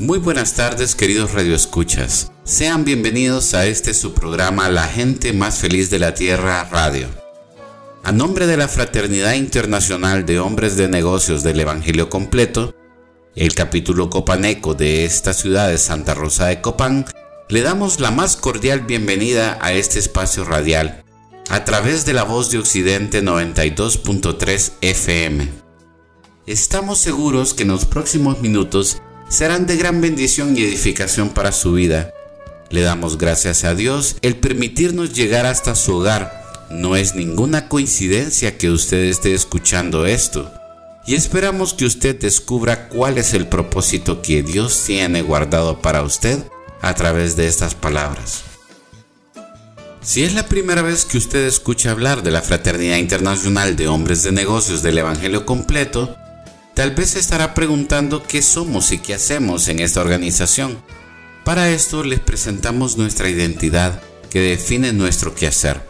Muy buenas tardes queridos radioescuchas. Sean bienvenidos a este su programa La gente más feliz de la Tierra Radio. A nombre de la Fraternidad Internacional de Hombres de Negocios del Evangelio Completo, el capítulo copaneco de esta ciudad de Santa Rosa de Copán, le damos la más cordial bienvenida a este espacio radial a través de la voz de Occidente 92.3 FM. Estamos seguros que en los próximos minutos serán de gran bendición y edificación para su vida. Le damos gracias a Dios el permitirnos llegar hasta su hogar. No es ninguna coincidencia que usted esté escuchando esto. Y esperamos que usted descubra cuál es el propósito que Dios tiene guardado para usted a través de estas palabras. Si es la primera vez que usted escucha hablar de la Fraternidad Internacional de Hombres de Negocios del Evangelio Completo, Tal vez se estará preguntando qué somos y qué hacemos en esta organización. Para esto les presentamos nuestra identidad que define nuestro quehacer.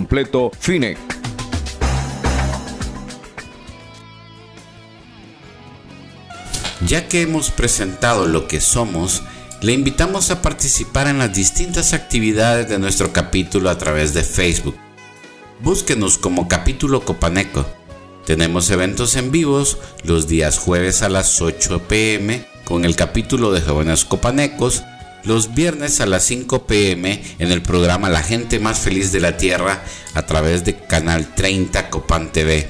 completo. Ya que hemos presentado lo que somos, le invitamos a participar en las distintas actividades de nuestro capítulo a través de Facebook. Búsquenos como capítulo Copaneco. Tenemos eventos en vivos los días jueves a las 8 pm con el capítulo de jóvenes copanecos los viernes a las 5 pm en el programa La gente más feliz de la Tierra a través de Canal 30 Copan TV.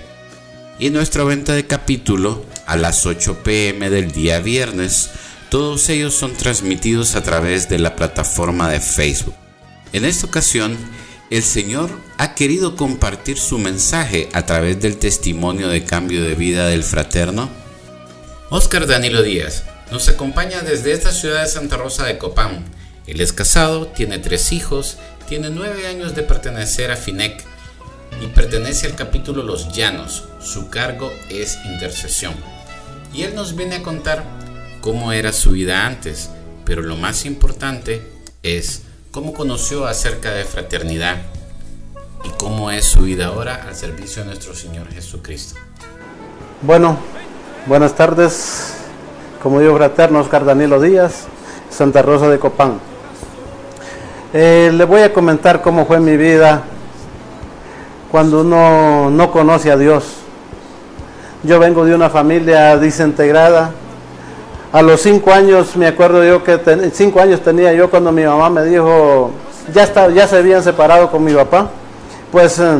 Y nuestra venta de capítulo a las 8 pm del día viernes. Todos ellos son transmitidos a través de la plataforma de Facebook. En esta ocasión, el Señor ha querido compartir su mensaje a través del testimonio de cambio de vida del fraterno Oscar Danilo Díaz nos acompaña desde esta ciudad de Santa Rosa de Copán. Él es casado, tiene tres hijos, tiene nueve años de pertenecer a FINEC y pertenece al capítulo Los Llanos. Su cargo es intercesión. Y él nos viene a contar cómo era su vida antes, pero lo más importante es cómo conoció acerca de fraternidad y cómo es su vida ahora al servicio de nuestro Señor Jesucristo. Bueno, buenas tardes como digo fraterno Oscar Danilo Díaz, Santa Rosa de Copán. Eh, le voy a comentar cómo fue mi vida cuando uno no conoce a Dios. Yo vengo de una familia desintegrada. A los cinco años, me acuerdo yo que cinco años tenía yo cuando mi mamá me dijo, ya, está, ya se habían separado con mi papá. Pues eh,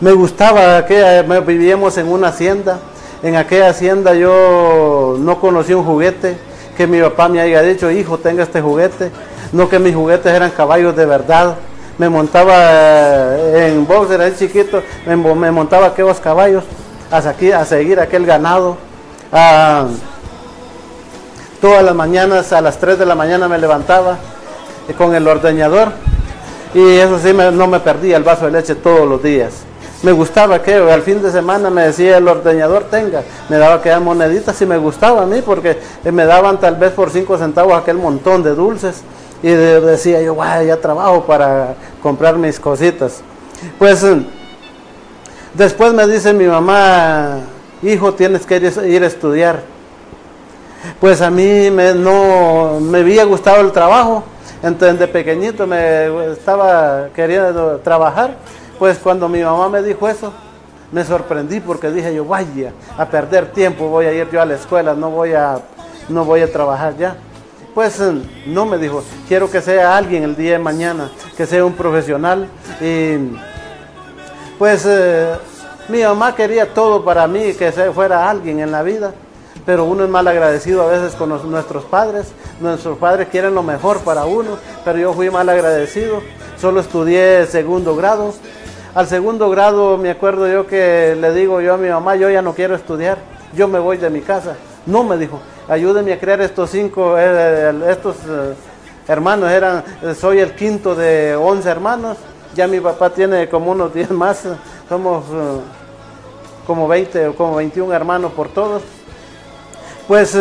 me gustaba que eh, vivíamos en una hacienda en aquella hacienda yo no conocí un juguete que mi papá me haya dicho, hijo, tenga este juguete. No que mis juguetes eran caballos de verdad. Me montaba eh, en boxer, ahí chiquito, me, montaba aquellos caballos a, aquí, a seguir aquel ganado. Ah, todas las mañanas, a las 3 de la mañana me levantaba con el ordeñador y eso sí, no me perdía el vaso de leche todos los días. Me gustaba que al fin de semana me decía el ordeñador tenga, me daba aquellas moneditas y me gustaba a mí porque me daban tal vez por cinco centavos aquel montón de dulces y decía yo, guay, ya trabajo para comprar mis cositas. Pues después me dice mi mamá, hijo, tienes que ir, a estudiar. Pues a mí me, no, me había gustado el trabajo, entonces de pequeñito me estaba queriendo trabajar pues cuando mi mamá me dijo eso, me sorprendí porque dije yo, vaya, a perder tiempo, voy a ir yo a la escuela, no voy a, no voy a trabajar ya. Pues eh, no me dijo, quiero que sea alguien el día de mañana, que sea un profesional. Y pues eh, mi mamá quería todo para mí, que fuera alguien en la vida. Pero uno es mal agradecido a veces con nuestros padres. Nuestros padres quieren lo mejor para uno, pero yo fui mal agradecido. Solo estudié segundo grado al segundo grado me acuerdo yo que le digo yo a mi mamá, yo ya no quiero estudiar, yo me voy de mi casa. No me dijo, ayúdeme a crear estos cinco, eh, estos eh, hermanos, eran, soy el quinto de once hermanos, ya mi papá tiene como unos diez más, somos eh, como 20 o como 21 hermanos por todos. Pues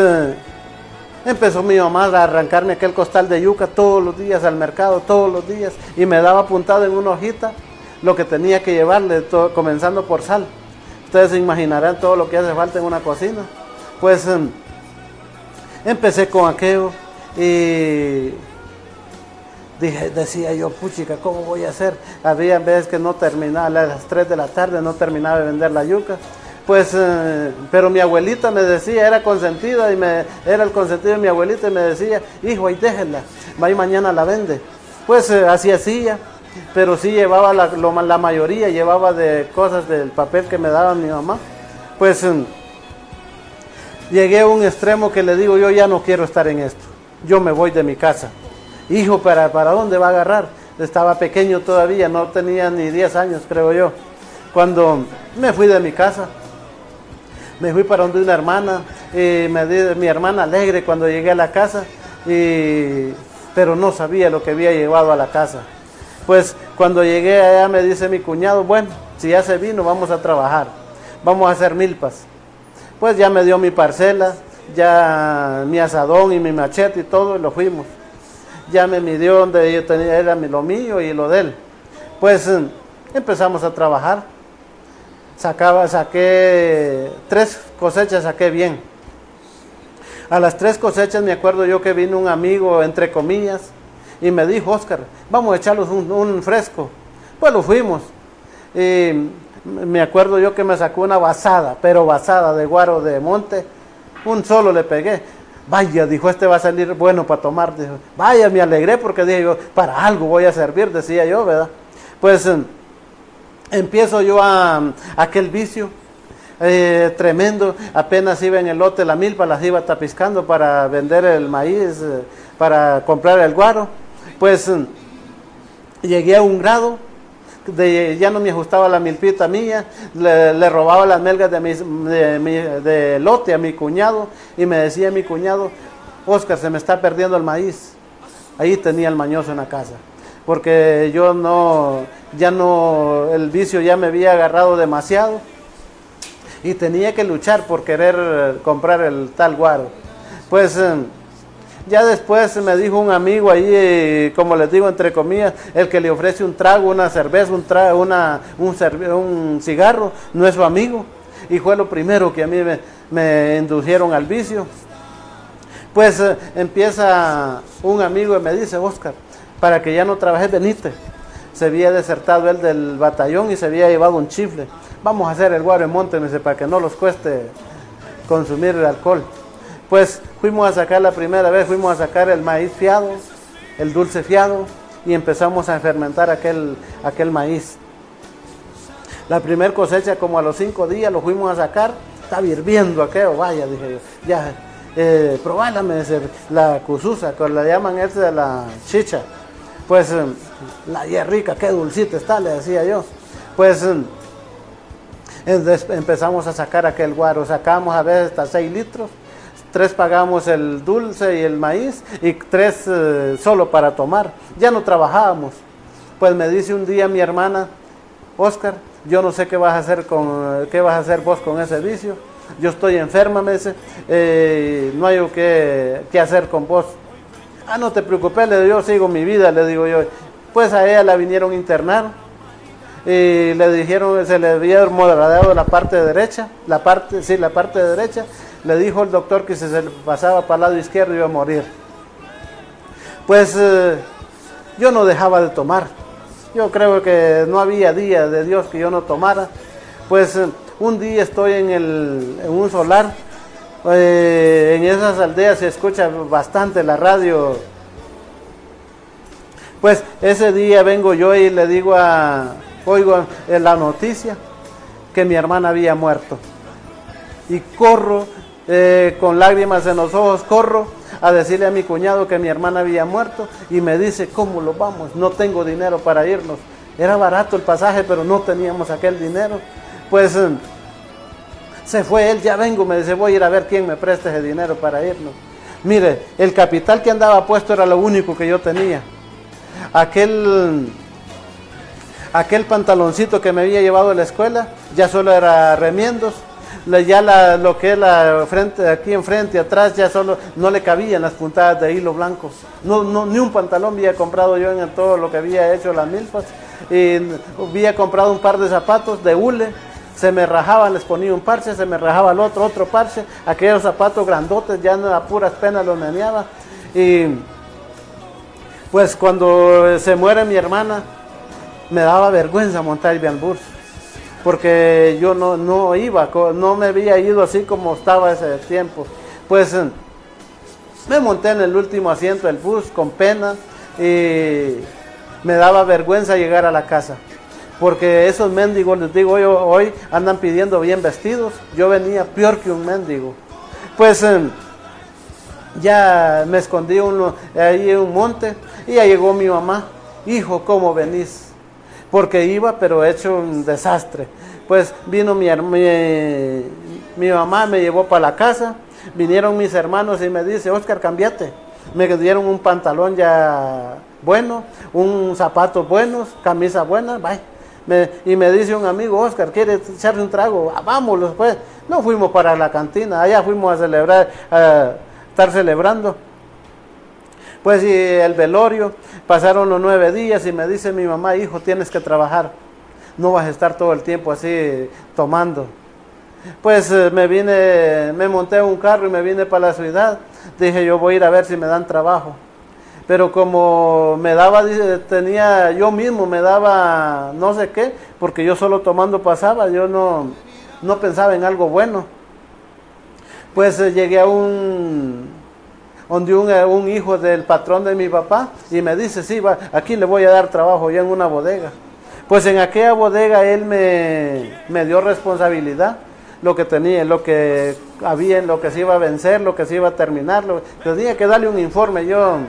empezó mi mamá a arrancarme aquel costal de yuca todos los días al mercado, todos los días, y me daba apuntado en una hojita lo que tenía que llevarle, comenzando por sal. Ustedes se imaginarán todo lo que hace falta en una cocina. Pues em, empecé con aquello y dije, decía yo, puchica, ¿cómo voy a hacer? Había veces que no terminaba, a las 3 de la tarde no terminaba de vender la yuca. Pues, eh, pero mi abuelita me decía, era consentida y me, era el consentido de mi abuelita y me decía, hijo, ahí déjenla, va y mañana la vende. Pues eh, así hacía pero sí llevaba la, mayoría, llevaba de cosas del papel que me daba mi mamá. Pues em, llegué a un extremo que le digo, yo ya no quiero estar en esto, yo me voy de mi casa. Hijo, ¿para, para dónde va a agarrar? Estaba pequeño todavía, no tenía ni 10 años, creo yo. Cuando me fui de mi casa, me fui para donde una hermana, y me di, mi hermana alegre cuando llegué a la casa, pero no sabía lo que había llevado a la casa. Pues cuando llegué allá me dice mi cuñado, bueno, si ya se vino, vamos a trabajar, vamos a hacer milpas. Pues ya me dio mi parcela, ya mi asadón y mi machete y todo, y lo fuimos. Ya me midió donde yo tenía, era lo mío y lo de él. Pues em, empezamos a trabajar. Sacaba, saqué tres cosechas, saqué bien. A las tres cosechas me acuerdo yo que vino un amigo, entre comillas, y me dijo, Oscar, vamos a echarlos un, fresco. Pues lo fuimos. Y me acuerdo yo que me sacó una basada, pero basada de guaro de monte. Un solo le pegué. Vaya, dijo, este va a salir bueno para tomar. Vaya, me alegré porque dije yo, para algo voy a servir, decía yo, ¿verdad? Pues em, empiezo yo a, aquel vicio. Eh, tremendo, apenas iba en el lote la milpa, las iba tapiscando para vender el maíz, eh, para comprar el guaro pues llegué a un grado de, ya no me ajustaba la milpita mía, le, robaba las melgas de, lote a mi cuñado y me decía mi cuñado, Oscar, se me está perdiendo el maíz. Ahí tenía el mañoso en la casa, porque yo no, ya no, el vicio ya me había agarrado demasiado y tenía que luchar por querer comprar el tal guaro. Pues ya después me dijo un amigo ahí, eh, como les digo, entre comillas, el que le ofrece un trago, una cerveza, un, trago, una, un, cigarro, no es su amigo. Y fue lo primero que a mí me, indujeron al vicio. Pues eh, empieza un amigo y me dice, Oscar, para que ya no trabajes, venite. Se había desertado él del batallón y se había llevado un chifle. Vamos a hacer el guaro en monte, para que no los cueste consumir el alcohol. Pues fuimos a sacar la primera vez, fuimos a sacar el maíz fiado, el dulce fiado, y empezamos a fermentar aquel, aquel maíz. La primera cosecha, como a los cinco días, lo fuimos a sacar, estaba hirviendo aquello, vaya, dije yo, ya, eh, la cususa, que la llaman esta de la chicha. Pues eh, la es rica, qué dulcita está, le decía yo. Pues eh, empezamos a sacar aquel guaro, sacamos a veces hasta 6 litros tres pagamos el dulce y el maíz y tres eh, solo para tomar. Ya no trabajábamos. Pues me dice un día mi hermana, Oscar, yo no sé qué vas a hacer con, qué vas a hacer vos con ese vicio. Yo estoy enferma, me dice, eh, no hay que, que hacer con vos. Ah, no te preocupes, le digo, yo sigo mi vida, le digo yo. Pues a ella la vinieron a internar y le dijeron, se le había moderado la parte derecha, la parte, sí, la parte derecha. Le dijo el doctor que si se pasaba para el lado izquierdo iba a morir. Pues eh, yo no dejaba de tomar. Yo creo que no había día de Dios que yo no tomara. Pues eh, un día estoy en, el, en un solar. Eh, en esas aldeas se escucha bastante la radio. Pues ese día vengo yo y le digo a, oigo la noticia que mi hermana había muerto. Y corro eh, con lágrimas en los ojos, corro a decirle a mi cuñado que mi hermana había muerto y me dice, ¿cómo lo vamos? No tengo dinero para irnos. Era barato el pasaje, pero no teníamos aquel dinero. Pues eh, se fue él, ya vengo, me dice, voy a ir a ver quién me presta ese dinero para irnos. Mire, el capital que andaba puesto era lo único que yo tenía. Aquel aquel pantaloncito que me había llevado a la escuela, ya solo era remiendos, ya lo que es la frente, aquí enfrente, atrás, ya solo no le cabían las puntadas de hilo blanco. No, ni un pantalón había comprado yo en todo lo que había hecho las milpas. Y había comprado un par de zapatos de hule, se me rajaban, les ponía un parche, se me rajaba el otro, otro parche, aquellos zapatos grandotes, ya a puras penas los meneaba. Y pues cuando se muere mi hermana, me daba vergüenza montar el bus, porque yo no, no iba, no me había ido así como estaba ese tiempo. Pues eh, me monté en el último asiento del bus con pena y me daba vergüenza llegar a la casa. Porque esos mendigos, les digo, hoy, hoy andan pidiendo bien vestidos. Yo venía peor que un mendigo. Pues eh, ya me escondí uno, ahí en un monte y ya llegó mi mamá. Hijo, ¿cómo venís? Porque iba pero hecho un desastre. Pues vino mi, mi, mamá, me llevó para la casa, vinieron mis hermanos y me dice, Oscar, cambiate. Me dieron un pantalón ya bueno, un zapato buenos, camisa buena, bye. y me dice un amigo, Oscar, ¿quiere echarle un trago? Ah, vámonos, pues. No fuimos para la cantina, allá fuimos a celebrar, a estar celebrando. Pues y el velorio, pasaron los nueve días y me dice mi mamá, hijo, tienes que trabajar. No vas a estar todo el tiempo así tomando. Pues eh, me vine, me monté un carro y me vine para la ciudad. Dije, yo voy a ir a ver si me dan trabajo. Pero como me daba, tenía, yo mismo me daba no sé qué, porque yo solo tomando pasaba, yo no, no pensaba en algo bueno. Pues eh, llegué a un, donde eh, un, hijo del patrón de mi papá y me dice, sí, va, aquí le voy a dar trabajo ya en una bodega. Pues en aquella bodega él me, dio responsabilidad, lo que tenía, lo que había, lo que se iba a vencer, lo que se iba a terminar. Lo, tenía que darle un informe yo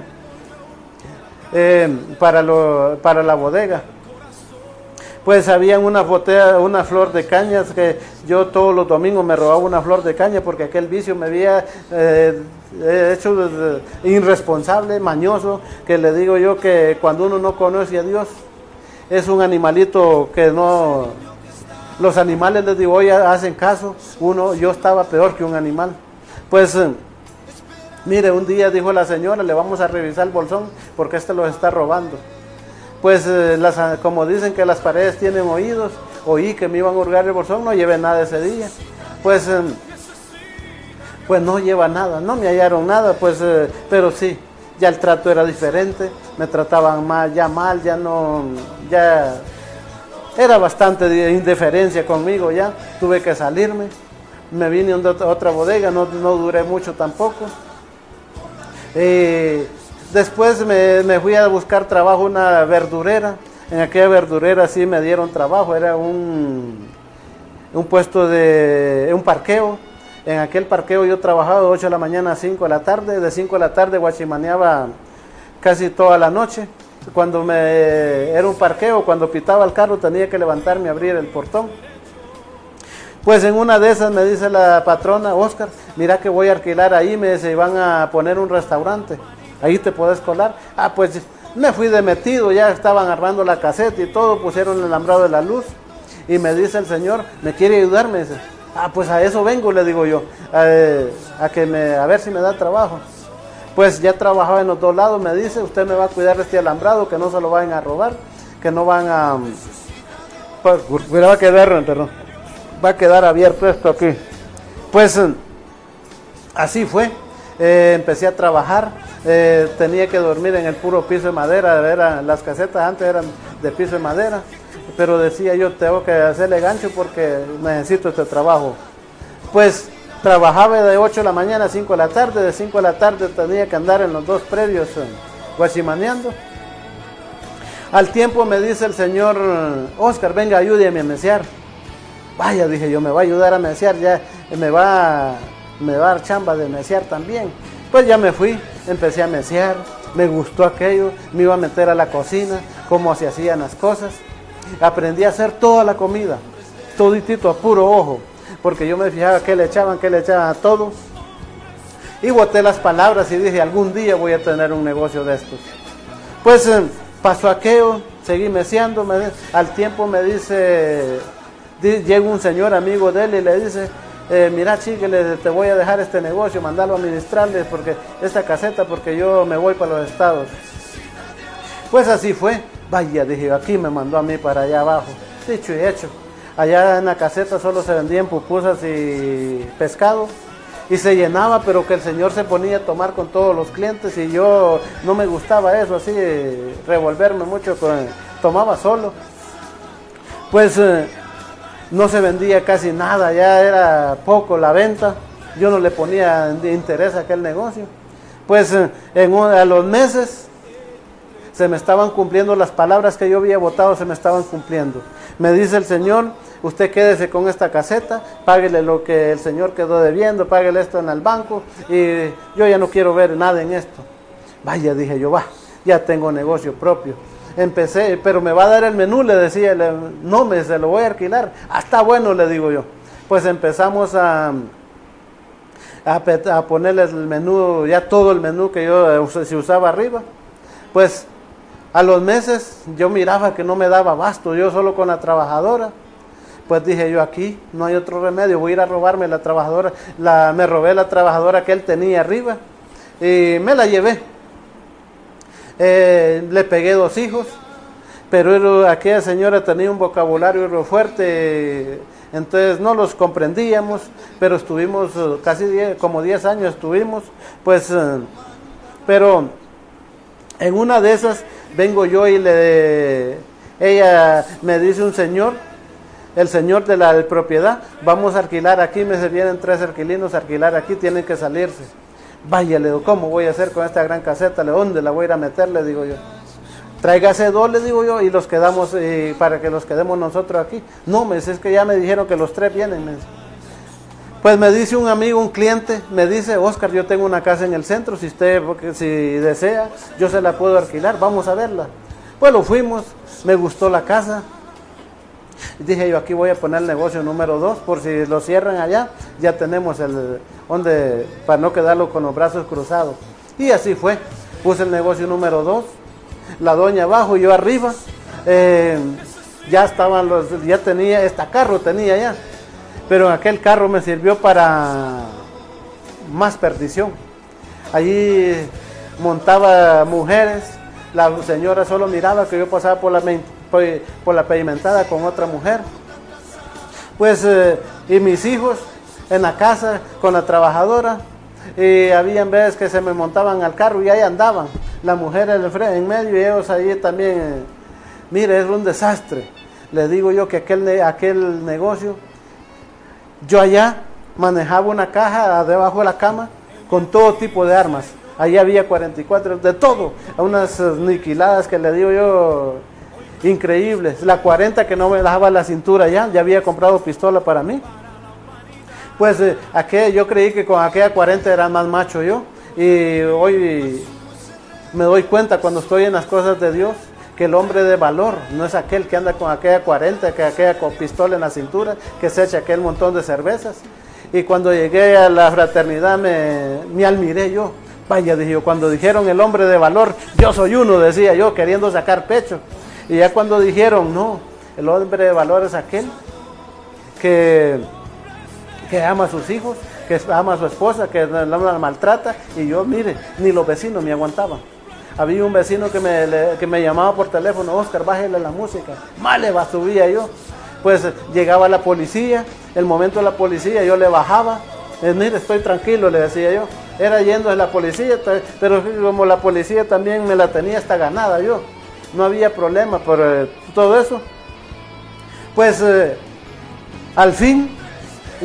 eh, para, lo, para la bodega pues había una botella, una flor de cañas que yo todos los domingos me robaba una flor de caña porque aquel vicio me había eh, hecho irresponsable, mañoso, que le digo yo que cuando uno no conoce a Dios es un animalito que no, los animales les digo hoy hacen caso, uno, yo estaba peor que un animal. Pues eh, mire, un día dijo la señora, le vamos a revisar el bolsón porque este los está robando pues eh, las, como dicen que las paredes tienen oídos, oí que me iban a hurgar el bolsón, no llevé nada ese día. Pues, em, pues no lleva nada, no me hallaron nada, pues, eh, pero sí, ya el trato era diferente, me trataban mal, ya mal, ya no, ya era bastante de indiferencia conmigo ya, tuve que salirme, me vine a otra bodega, no, no duré mucho tampoco. Eh, Después me, fui a buscar trabajo una verdurera. En aquella verdurera sí me dieron trabajo, era un, un puesto de un parqueo. En aquel parqueo yo trabajaba de 8 de la mañana a 5 de la tarde, de 5 de la tarde guachimaneaba casi toda la noche. Cuando me era un parqueo, cuando pitaba el carro tenía que levantarme y abrir el portón. Pues en una de esas me dice la patrona, Oscar, mira que voy a alquilar ahí, me dice, van a poner un restaurante ahí te puedes colar. Ah, pues me fui de metido, ya estaban armando la caseta y todo, pusieron el alambrado de la luz. Y me dice el Señor, ¿me quiere ayudar? Me dice, ah, pues a eso vengo, le digo yo, a, que me, a ver si me da trabajo. Pues ya trabajaba en los dos lados, me dice, usted me va a cuidar este alambrado, que no se lo vayan a robar, que no van a... Pues, va a quedar, perdón, va a quedar abierto esto aquí. Pues así fue. Eh, empecé a trabajar, eh, tenía que dormir en el puro piso de madera, las casetas antes eran de piso de madera, pero decía yo tengo que hacerle gancho porque necesito este trabajo. Pues trabajaba de 8 de la mañana a 5 de la tarde, de 5 de la tarde tenía que andar en los dos predios eh, guachimaneando. Al tiempo me dice el señor, Oscar, venga, ayúdeme a mesear. Vaya, dije yo, me va a ayudar a mesear, ya me va, me va a dar chamba de mesear también. Pues ya me fui, empecé a mesear, me gustó aquello, me iba a meter a la cocina, cómo se hacían las cosas. Aprendí a hacer toda la comida, toditito a puro ojo, porque yo me fijaba qué le echaban, qué le echaban a todo. Y boté las palabras y dije, algún día voy a tener un negocio de estos. Pues eh, pasó aquello, seguí meseando, al tiempo me dice, llega un señor amigo de él y le dice, eh, mira te voy a dejar este negocio, mandarlo a administrarles porque esta caseta porque yo me voy para los estados. Pues así fue. Vaya, dije, aquí me mandó a mí para allá abajo. Dicho y hecho. Allá en la caseta solo se vendían pupusas y pescado. Y se llenaba, pero que el señor se ponía a tomar con todos los clientes y yo no me gustaba eso, así, revolverme mucho, con, tomaba solo. Pues eh, no se vendía casi nada, ya era poco la venta, yo no le ponía interés a aquel negocio. Pues eh, en, a los meses se me estaban cumpliendo las palabras que yo había votado, se me estaban cumpliendo. Me dice el Señor, usted quédese con esta caseta, páguele lo que el Señor quedó debiendo, páguele esto en el banco y yo ya no quiero ver nada en esto. Vaya, dije yo, va, ya tengo negocio propio empecé, pero me va a dar el menú, le decía, no me se lo voy a alquilar. Ah, está bueno, le digo yo. Pues empezamos a, a, ponerle el menú, ya todo el menú que yo eh, se usaba arriba. Pues a los meses yo miraba que no me daba basto, yo solo con la trabajadora. Pues dije yo aquí no hay otro remedio, voy a ir a robarme la trabajadora. La, me robé la trabajadora que él tenía arriba y me la llevé. Eh, le pegué dos hijos, pero aquella señora tenía un vocabulario fuerte, entonces no los comprendíamos, pero estuvimos eh, casi como 10 años estuvimos, pues, eh, pero en una de esas vengo yo y le, ella me dice un señor, el señor de la propiedad, vamos a alquilar aquí, me se vienen tres alquilinos alquilar aquí, tienen que salirse. Vaya, le digo, ¿cómo voy a hacer con esta gran caseta? ¿Dónde la voy a ir a meter? Le digo yo. Tráigase dos, le digo yo, y los quedamos, eh, para que los quedemos nosotros aquí. No, me dice, es que ya me dijeron que los tres vienen. Pues me dice un amigo, un cliente, me dice, Oscar, yo tengo una casa en el centro, si usted, si desea, yo se la puedo alquilar, vamos a verla. Pues lo fuimos, me gustó la casa, dije yo, aquí voy a poner el negocio número dos, por si lo cierran allá, ya tenemos el, donde, para no quedarlo con los brazos cruzados. Y así fue, puse el negocio número dos, la doña abajo, yo arriba, eh, ya estaban los, ya tenía, este carro tenía ya, pero aquel carro me sirvió para más perdición. Allí montaba mujeres, la señora solo miraba que yo pasaba por la por la pavimentada con otra mujer. Pues, eh, y mis hijos en la casa con la trabajadora, y habían veces que se me montaban al carro y ahí andaban, la mujer en medio y ellos ahí también, eh, mire, es un desastre. Le digo yo que aquel, aquel negocio, yo allá manejaba una caja debajo de la cama con todo tipo de armas. Allí había 44, de todo, unas niquiladas que le digo yo, increíbles. La 40 que no me dejaba la cintura ya, ya había comprado pistola para mí. Pues eh, yo creí que con aquella 40 era más macho yo. Y hoy me doy cuenta cuando estoy en las cosas de Dios que el hombre de valor no es aquel que anda con aquella 40, que aquella con pistola en la cintura, que se echa aquel montón de cervezas. Y cuando llegué a la fraternidad me, me admiré yo. Vaya, dije yo, cuando dijeron el hombre de valor, yo soy uno, decía yo, queriendo sacar pecho. Y ya cuando dijeron, no, El hombre de valor es aquel que, que ama a sus hijos, que ama a su esposa, que la, la maltrata. Y yo, mire, ni los vecinos me aguantaban. Había un vecino que me, que me llamaba por teléfono, Oscar, bájale la música. Mal le va, subía yo. Pues eh, llegaba la policía, el momento de la policía yo le bajaba. Eh, mire, estoy tranquilo, le decía yo. Era yendo de la policía, pero como la policía también me la tenía hasta ganada yo. No había problema por eh, todo eso. Pues eh, al fin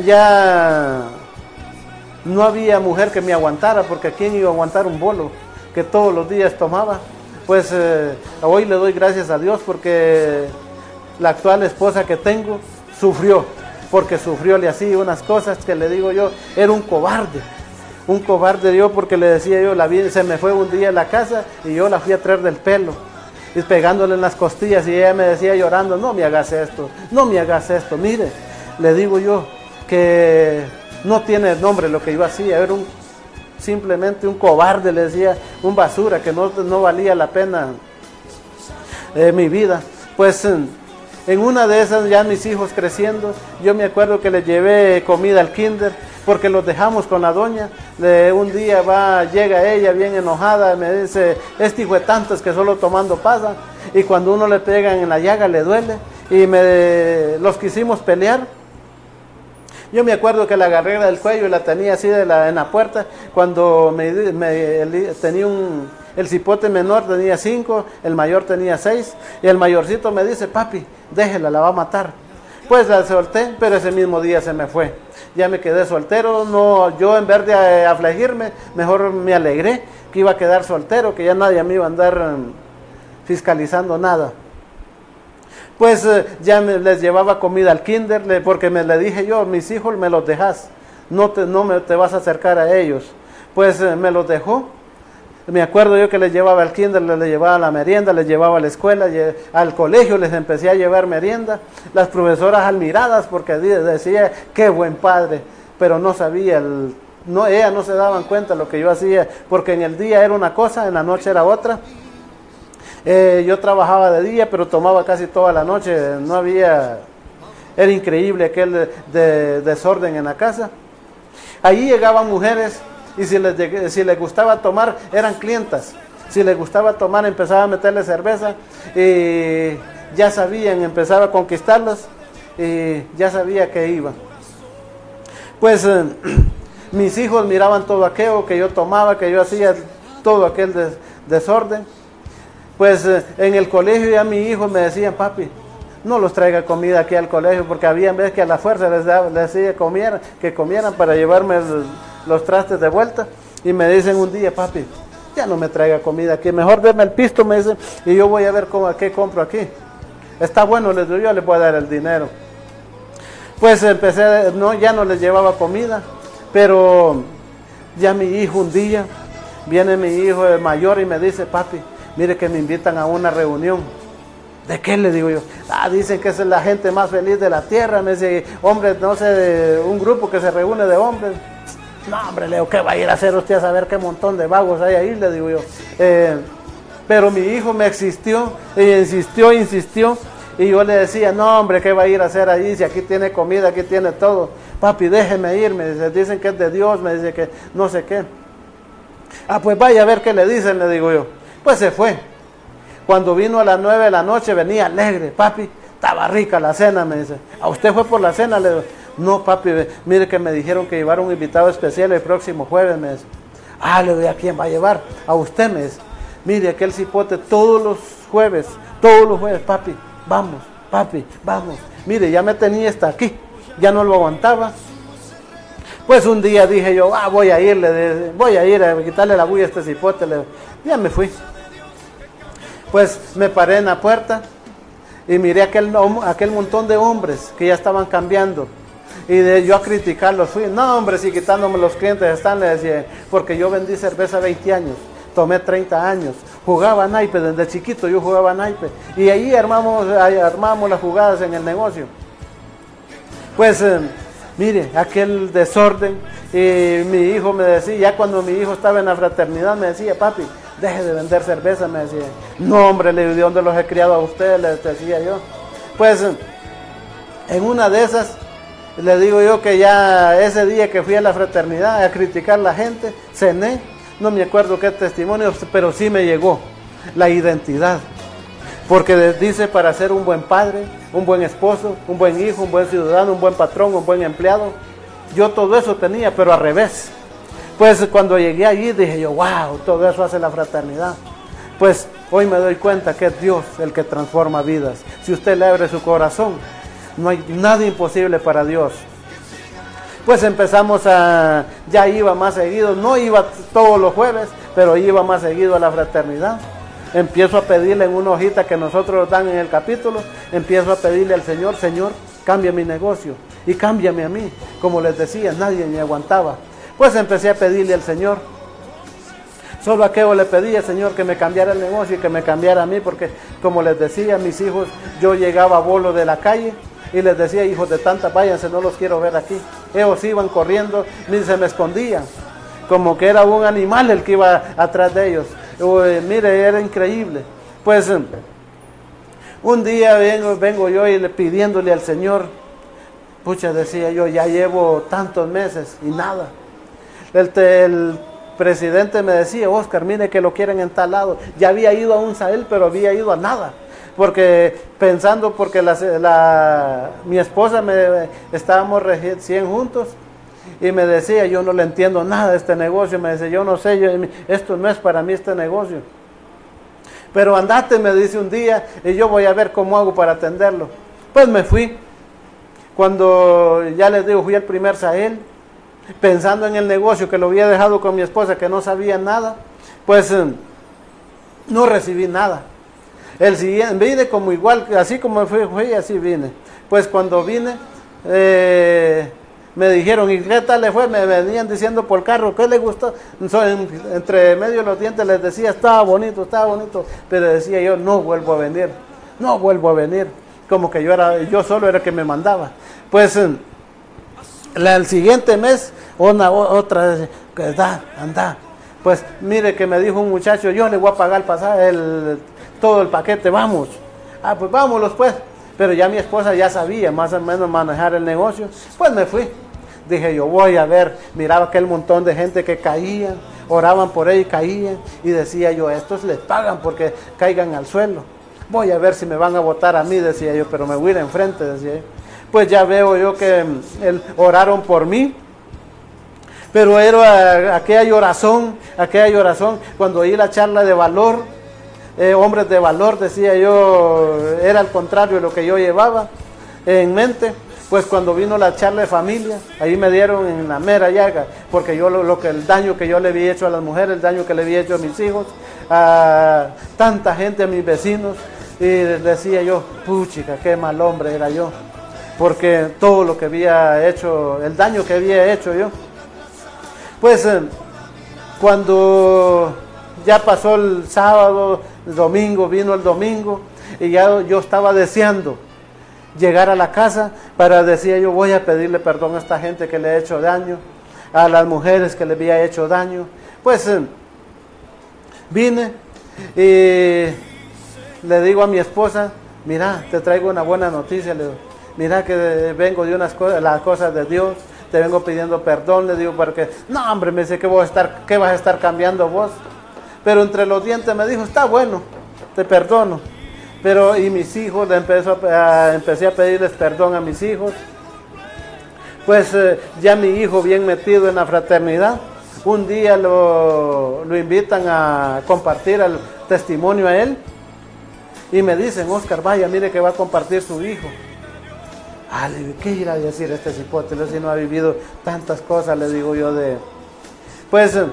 ya no había mujer que me aguantara, porque ¿quién iba a aguantar un bolo que todos los días tomaba? Pues eh, hoy le doy gracias a Dios porque la actual esposa que tengo sufrió, porque sufrió, le hacía unas cosas que le digo yo, era un cobarde. Un cobarde yo porque le decía yo, la vi, se me fue un día a la casa y yo la fui a traer del pelo y pegándole en las costillas y ella me decía llorando, no me hagas esto, no me hagas esto, mire, le digo yo que no tiene nombre lo que yo hacía, era un simplemente un cobarde, le decía, un basura que no, no valía la pena eh, mi vida. Pues en, en una de esas ya mis hijos creciendo, yo me acuerdo que les llevé comida al kinder porque los dejamos con la doña. Le- un día va, llega ella bien enojada, me dice, este hijo de que solo tomando pasa. Y cuando uno le pegan en la llaga le duele. Y me, los quisimos pelear. Yo me acuerdo que la agarré del cuello la tenía así de la, en la puerta. Cuando me- el- tenía un, el cipote menor tenía cinco, el mayor tenía seis. Y el mayorcito me dice, papi, déjela, la va a matar. Pues la solté, pero ese mismo día se me fue. Ya me quedé soltero, no, yo en vez de eh, afligirme, mejor me alegré que iba a quedar soltero, que ya nadie me iba a andar mm, fiscalizando nada. Pues eh, ya me- les llevaba comida al kinder, porque me le dije yo, mis hijos me los dejas, no te, no me, te vas a acercar a ellos. Pues eh, me los dejó. Me acuerdo yo que les llevaba al kinder, les, llevaba la merienda, les llevaba a la escuela, al colegio les empecé a llevar merienda. Las profesoras admiradas porque decía, qué buen padre, pero no sabía, no, ellas no se daban cuenta de lo que yo hacía, porque en el día era una cosa, en la noche era otra. Eh, yo trabajaba de día, pero tomaba casi toda la noche. No había. Era increíble aquel de- de- desorden en la casa. Allí llegaban mujeres y si les, si les gustaba tomar, eran clientas. Si les gustaba tomar, empezaba a meterle cerveza y ya sabían, empezaba a conquistarlas y ya sabía que iba. Pues eh, mis hijos miraban todo aquello que yo tomaba, que yo hacía todo aquel des- desorden. Pues eh, en el colegio ya mi hijo me decían, papi, no los traiga comida aquí al colegio, porque había veces que a la fuerza les, decía comieran, que comieran para llevarme los trastes de vuelta. Y me dicen un día, papi, ya no me traiga comida aquí, mejor denme el pisto, me dicen, y yo voy a ver cómo, qué compro aquí. Está bueno, les digo, yo les voy a dar el dinero. Pues empecé, no, ya no les llevaba comida, pero ya mi hijo un día, viene mi hijo el mayor y me dice, papi, mire que me invitan a una reunión. ¿De qué le digo yo? Ah, dicen que es la gente más feliz de la tierra. Me dice, hombre, no sé, un grupo que se reúne de hombres. No, hombre, Leo, ¿qué va a ir a hacer usted a saber qué montón de vagos hay ahí? Le digo yo. Eh, pero mi hijo me existió, y insistió, insistió. Y yo le decía, no, hombre, ¿qué va a ir a hacer ahí? Si aquí tiene comida, aquí tiene todo. Papi, déjeme ir. Me dice, dicen que es de Dios, me dice que no sé qué. Ah, pues vaya a ver qué le dicen, le digo yo. Pues se fue. Cuando vino a las nueve de la noche venía alegre, papi, estaba rica la cena, me dice. ¿A usted fue por la cena? Le digo, no, papi, mire que me dijeron que llevar un invitado especial el próximo jueves, me dice. Ah, le digo, ¿a quién va a llevar? A usted, me. Mire, aquel cipote todos los jueves, todos los jueves, papi, vamos, papi, vamos. Mire, ya me tenía hasta aquí, ya no lo aguantaba. Pues un día dije yo, ah, voy a ir, le, voy a ir a quitarle la bulla a este cipote. Le, ya me fui. Pues me paré en la puerta y miré aquel, aquel montón de hombres que ya estaban cambiando. Y de yo a criticarlos fui, no hombre, si quitándome los clientes están, le decía, porque yo vendí cerveza 20 años, tomé 30 años, jugaba naipe, desde chiquito yo jugaba naipe. Y ahí armamos, armamos las jugadas en el negocio. Pues eh, mire, aquel desorden. Y mi hijo me decía, ya cuando mi hijo estaba en la fraternidad, me decía, papi, deje de vender cerveza, me decía. No, hombre, ¿de dónde los he criado a ustedes? Le decía yo. Pues en una de esas, le digo yo que ya ese día que fui a la fraternidad a criticar a la gente, cené, no me acuerdo qué testimonio, pero sí me llegó la identidad. Porque dice para ser un buen padre, un buen esposo, un buen hijo, un buen ciudadano, un buen patrón, un buen empleado. Yo todo eso tenía, pero al revés. Pues cuando llegué allí dije yo, wow, todo eso hace la fraternidad. Pues hoy me doy cuenta que es Dios el que transforma vidas. Si usted le abre su corazón, no hay nada imposible para Dios. Pues empezamos a, ya iba más seguido, no iba todos los jueves, pero iba más seguido a la fraternidad. Empiezo a pedirle en una hojita que nosotros dan en el capítulo, empiezo a pedirle al Señor, Señor, cambia mi negocio y cámbiame a mí. Como les decía, nadie me aguantaba. Pues empecé a pedirle al Señor. Solo a aquello le pedía, Señor, que me cambiara el negocio y que me cambiara a mí, porque como les decía, mis hijos, yo llegaba a bolo de la calle y les decía, hijos de tanta, váyanse, no los quiero ver aquí. Ellos iban corriendo, ni se me escondían, como que era un animal el que iba atrás de ellos. mire, era increíble. Pues un día vengo, vengo yo y le, pidiéndole al Señor, pucha, decía yo, ya llevo tantos meses y nada. El, presidente me decía, Oscar, mire que lo quieren en tal lado. Ya había ido a un Sahel, pero había ido a nada. Porque pensando, porque la, mi esposa me estábamos recién juntos y me decía, yo no le entiendo nada de este negocio. Me dice, yo no sé, esto no es para mí este negocio. Pero andate, me dice un día, y yo voy a ver cómo hago para atenderlo. Pues me fui. Cuando ya les digo, fui al primer Sahel pensando en el negocio que lo había dejado con mi esposa, que no sabía nada, pues eh, no recibí nada. El siguiente, vine como igual, así como fui, así vine. Pues cuando vine, eh, me dijeron, ¿y qué tal le fue? Me venían diciendo por carro, ¿qué le gustó? entre medio de los dientes les decía, estaba bonito, estaba bonito, pero decía yo, no vuelvo a venir, no vuelvo a venir. Como que yo era, yo solo era que me mandaba. Pues eh, el siguiente mes, una, otra, da, anda. Pues mire que me dijo un muchacho, yo le voy a pagar el pasaje, el, todo el paquete, vamos. Ah, pues vámonos pues. Pero ya mi esposa ya sabía más o menos manejar el negocio. Pues me fui. Dije yo voy a ver, miraba aquel montón de gente que caían, oraban por él y caían. Y decía yo, estos les pagan porque caigan al suelo. Voy a ver si me van a votar a mí, decía yo, pero me voy a ir enfrente, decía yo pues ya veo yo que el, oraron por mí. Pero era aquella oración, aquella oración, cuando oí la charla de valor, eh, hombres de valor, decía yo, era al contrario de lo que yo llevaba en mente. Pues cuando vino la charla de familia, ahí me dieron en la mera llaga, porque yo lo, que el daño que yo le había hecho a las mujeres, el daño que le había hecho a mis hijos, a tanta gente, a mis vecinos, y decía yo, puchica, qué mal hombre era yo porque todo lo que había hecho, el daño que había hecho yo. Pues eh, cuando ya pasó el sábado, el domingo, vino el domingo, y ya yo estaba deseando llegar a la casa para decir yo voy a pedirle perdón a esta gente que le he hecho daño, a las mujeres que le había hecho daño. Pues eh, vine y le digo a mi esposa, mira, te traigo una buena noticia, le digo mira que vengo de unas las cosas de Dios, te vengo pidiendo perdón, le digo, porque, no hombre, me dice, ¿qué, voy a estar, ¿qué vas a estar cambiando vos? Pero entre los dientes me dijo, está bueno, te perdono. Pero, y mis hijos, empezó a, empecé a pedirles perdón a mis hijos. Pues eh, ya mi hijo bien metido en la fraternidad, un día lo, lo invitan a compartir el testimonio a él y me dicen, Oscar, vaya, mire que va a compartir su hijo. Ah, ¿qué irá a decir este cipote? Si no ha vivido tantas cosas, le digo yo de... Pues, eh,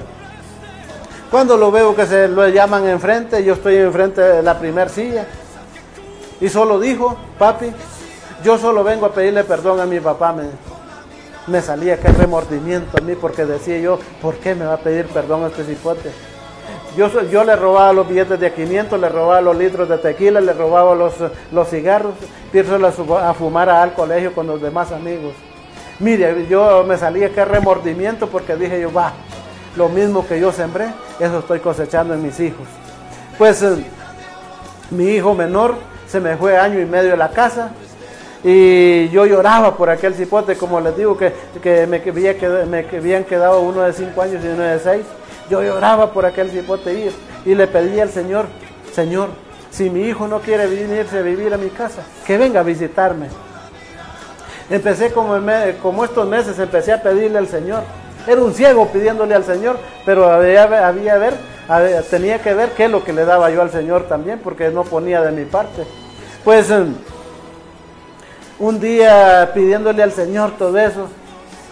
cuando lo veo que se lo llaman enfrente, yo estoy enfrente de la primera silla. Y solo dijo, papi, yo solo vengo a pedirle perdón a mi papá. Me, me salía qué remordimiento a mí porque decía yo, ¿por qué me va a pedir perdón a este cipote? Yo, yo le robaba los billetes de 500, le robaba los litros de tequila, le robaba los, los cigarros, pierdo a fumar al colegio con los demás amigos. Mire, yo me salía qué remordimiento porque dije yo, va, lo mismo que yo sembré, eso estoy cosechando en mis hijos. Pues eh, mi hijo menor se me fue año y medio de la casa y yo lloraba por aquel cipote, como les digo, que, me, había quedado, me habían quedado uno de cinco años y uno de seis. Yo lloraba por aquel cipote y, y le pedí al Señor, Señor, si mi hijo no quiere venirse a vivir a mi casa, que venga a visitarme. Empecé como, como estos meses, empecé a pedirle al Señor. Era un ciego pidiéndole al Señor, pero había, había ver, tenía que ver qué es lo que le daba yo al Señor también, porque no ponía de mi parte. Pues em, un día pidiéndole al Señor todo eso,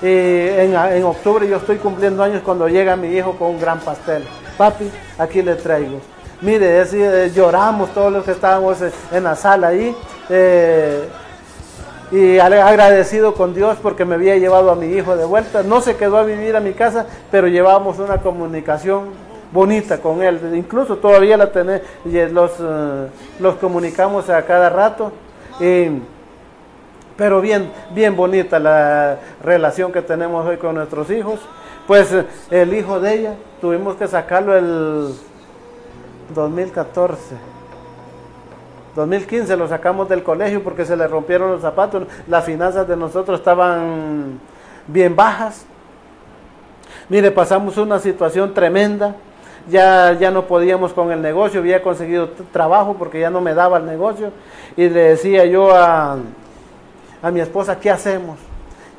y en, octubre yo estoy cumpliendo años cuando llega mi hijo con un gran pastel. Papi, aquí le traigo. Mire, eh, lloramos todos los que estábamos en la sala ahí. Eh, y agradecido con Dios porque me había llevado a mi hijo de vuelta. No se quedó a vivir a mi casa, pero llevábamos una comunicación bonita con él. Incluso todavía la tenemos, los, eh, los comunicamos a cada rato. pero bien, bien bonita la relación que tenemos hoy con nuestros hijos. Pues el hijo de ella, tuvimos que sacarlo el 2014. 2015 lo sacamos del colegio porque se le rompieron los zapatos. Las finanzas de nosotros estaban bien bajas. Mire, pasamos una situación tremenda. Ya, ya no podíamos con el negocio. Había conseguido trabajo porque ya no me daba el negocio. Y le decía yo a, a mi esposa, ¿qué hacemos?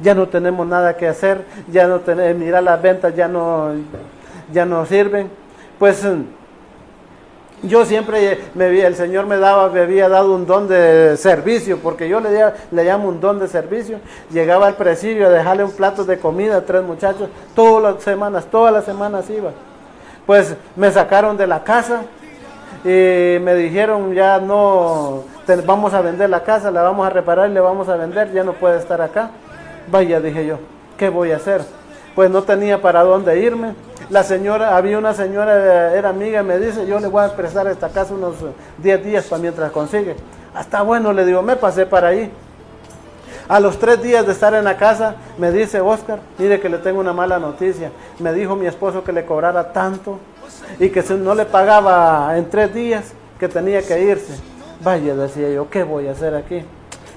Ya no tenemos nada que hacer. Ya no tenemos, mira las ventas ya no, ya no sirven. Pues yo siempre me vi, el Señor me daba, me había dado un don de servicio, porque yo le, le llamo un don de servicio. Llegaba al presidio a dejarle un plato de comida a tres muchachos, todas las semanas, todas las semanas iba. Pues me sacaron de la casa y me dijeron ya no, vamos a vender la casa, la vamos a reparar y le vamos a vender, ya no puede estar acá. Vaya, dije yo, ¿qué voy a hacer? Pues no tenía para dónde irme la señora, había una señora, era amiga, me dice, yo le voy a prestar esta casa unos 10 días para mientras consigue. Hasta bueno, le digo, me pasé para ahí. A los tres días de estar en la casa, me dice Oscar, mire que le tengo una mala noticia. Me dijo mi esposo que le cobrara tanto y que si no le pagaba en tres días, que tenía que irse. Vaya, decía yo, ¿qué voy a hacer aquí?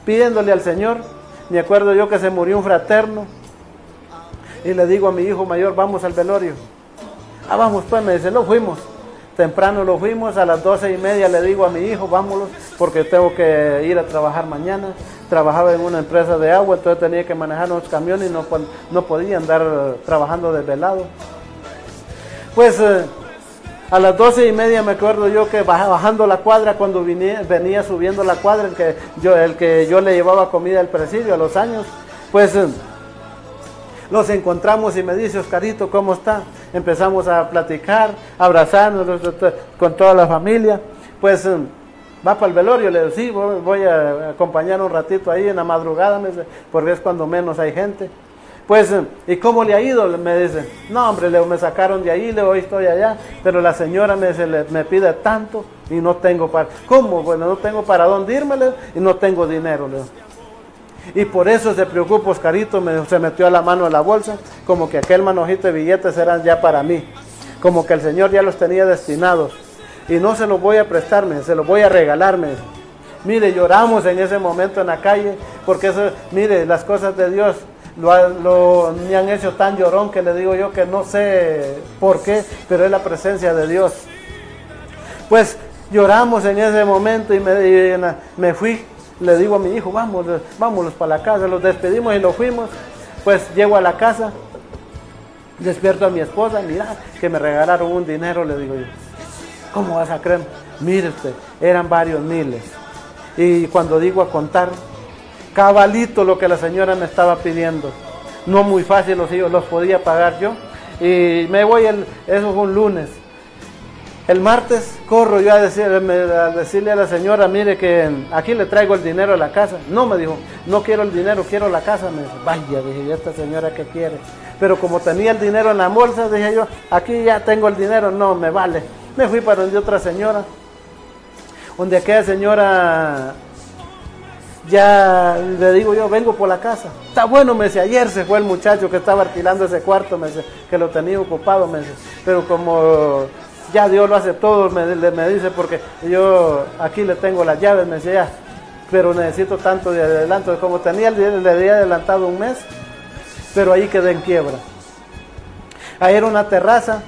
Pidiéndole al Señor, me acuerdo yo que se murió un fraterno y le digo a mi hijo mayor, vamos al velorio. Ah, vamos, pues me dice, lo fuimos. Temprano lo fuimos, a las doce y media le digo a mi hijo, vámonos, porque tengo que ir a trabajar mañana. Trabajaba en una empresa de agua, entonces tenía que manejar unos camiones y no, no podía andar trabajando desvelado. Pues eh, a las doce y media me acuerdo yo que bajando la cuadra, cuando venía, venía subiendo la cuadra, el que, yo, el que yo le llevaba comida al presidio a los años, pues eh, los encontramos y me dice, Oscarito, ¿cómo está? Empezamos a platicar, abrazarnos con toda la familia. Pues em, va para el velorio, le digo, sí, voy a acompañar un ratito ahí en la madrugada, porque es cuando menos hay gente. Pues, em, ¿y cómo le ha ido? Me dice, no, hombre, le, me sacaron de ahí, le hoy estoy allá, pero la señora me, me pide tanto y no tengo para, ¿cómo? Bueno, no tengo para dónde irme y no tengo dinero. Le y por eso se preocupa Oscarito, me, se metió a la mano en la bolsa, como que aquel manojito de billetes eran ya para mí, como que el Señor ya los tenía destinados. Y no se los voy a prestarme, se los voy a regalarme. Mire, lloramos en ese momento en la calle, porque eso, mire, las cosas de Dios lo, me han hecho tan llorón que le digo yo que no sé por qué, pero es la presencia de Dios. Pues lloramos en ese momento y me, me fui le digo a mi hijo, vamos, vámonos para la casa, los despedimos y nos fuimos. Pues llego a la casa, despierto a mi esposa, mira, que me regalaron un dinero, le digo yo. ¿Cómo vas a creer? Mire usted, eran varios miles. Y cuando digo a contar, cabalito lo que la señora me estaba pidiendo. No muy fácil los, los podía pagar yo. Y me voy, el, eso fue un lunes. El martes corro yo a, decirle a la señora, mire que aquí le traigo el dinero a la casa. No, me dijo, no quiero el dinero, quiero la casa. Me dijo, vaya, dije, ¿y esta señora qué quiere? Pero como tenía el dinero en la bolsa, dije yo, aquí ya tengo el dinero, no, me vale. Me fui para donde otra señora, donde aquella señora, ya le digo yo, vengo por la casa. Está bueno, me dice, ayer se fue el muchacho que estaba alquilando ese cuarto, me dice, que lo tenía ocupado, me dice, pero como ya Dios lo hace todo, me, dice, porque yo aquí le tengo las llaves, me decía, pero necesito tanto de adelanto, como tenía, le había adelantado un mes, pero ahí quedé en quiebra. Ahí era una terraza,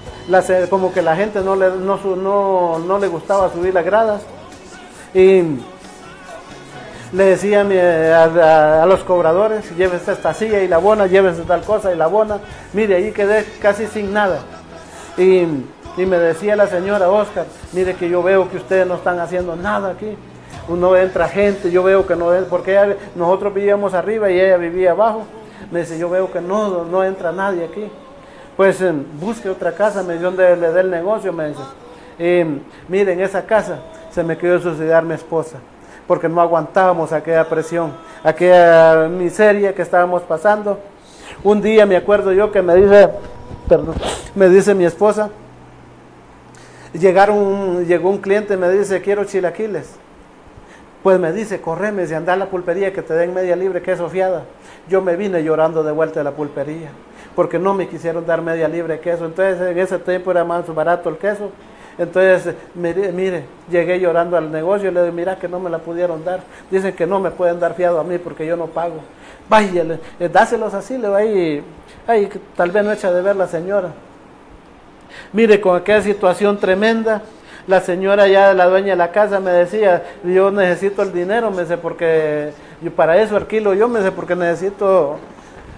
como que la gente no le, gustaba subir las gradas, y le decía a, los cobradores, llévese esta silla y la bona, llévese tal cosa y la bona. Mire, ahí quedé casi sin nada. Y, me decía la señora Oscar, mire que yo veo que ustedes no están haciendo nada aquí. Uno entra gente, yo veo que no, porque nosotros vivíamos arriba y ella vivía abajo. Me dice, yo veo que no, no entra nadie aquí. Pues em, busque otra casa, me dice, donde le dé el negocio, me dice. Y, mire, en esa casa se me quedó suicidar mi esposa porque no aguantábamos aquella presión, aquella miseria que estábamos pasando. Un día me acuerdo yo que me dice, perdón, me dice mi esposa, llegaron, llegó un cliente y me dice, quiero chilaquiles. Pues me dice, correme, si anda a la pulpería que te den media libre, queso fiada. Yo me vine llorando de vuelta a la pulpería, porque no me quisieron dar media libre queso. Entonces en ese tiempo era más barato el queso entonces, mire, mire, llegué llorando al negocio y le digo, mira que no me la pudieron dar. Dicen que no me pueden dar fiado a mí porque yo no pago. Vaya, eh, dáselos así, le va ahí tal vez no echa de ver la señora. Mire, con aquella situación tremenda, la señora ya, la dueña de la casa, me decía, yo necesito el dinero, me dice, porque para eso alquilo yo, me dice, porque necesito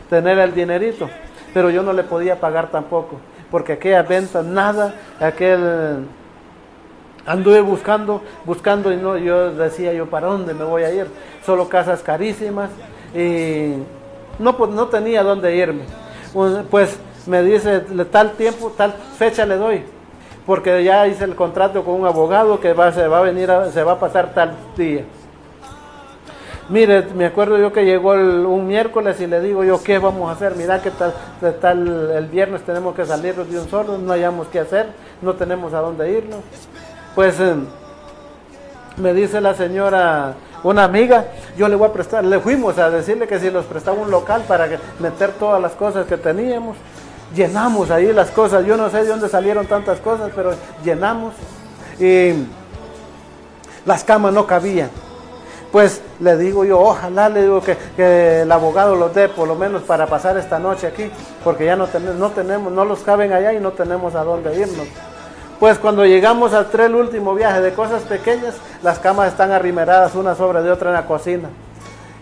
tener el dinerito. Pero yo no le podía pagar tampoco porque aquella venta, nada, aquel anduve buscando, buscando y no, yo decía yo, ¿para dónde me voy a ir? Solo casas carísimas y no, pues, no tenía dónde irme. Pues me dice, tal tiempo, tal fecha le doy, porque ya hice el contrato con un abogado que va, se va a venir, se va a pasar tal día. Mire, me acuerdo yo que llegó un miércoles y le digo yo, ¿qué vamos a hacer? Mira que tal, tal el viernes tenemos que salir de un solo, no hayamos qué hacer, no tenemos a dónde irnos. Pues eh, me dice la señora, una amiga, yo le voy a prestar, le fuimos a decirle que si nos prestaba un local para meter todas las cosas que teníamos, llenamos ahí las cosas, yo no sé de dónde salieron tantas cosas, pero llenamos y las camas no cabían pues le digo yo, ojalá le digo que, el abogado los dé por lo menos para pasar esta noche aquí, porque ya no, no tenemos, no los caben allá y no tenemos a dónde irnos. Pues cuando llegamos al tren, el último viaje de cosas pequeñas, las camas están arrimeradas una sobre de otra en la cocina.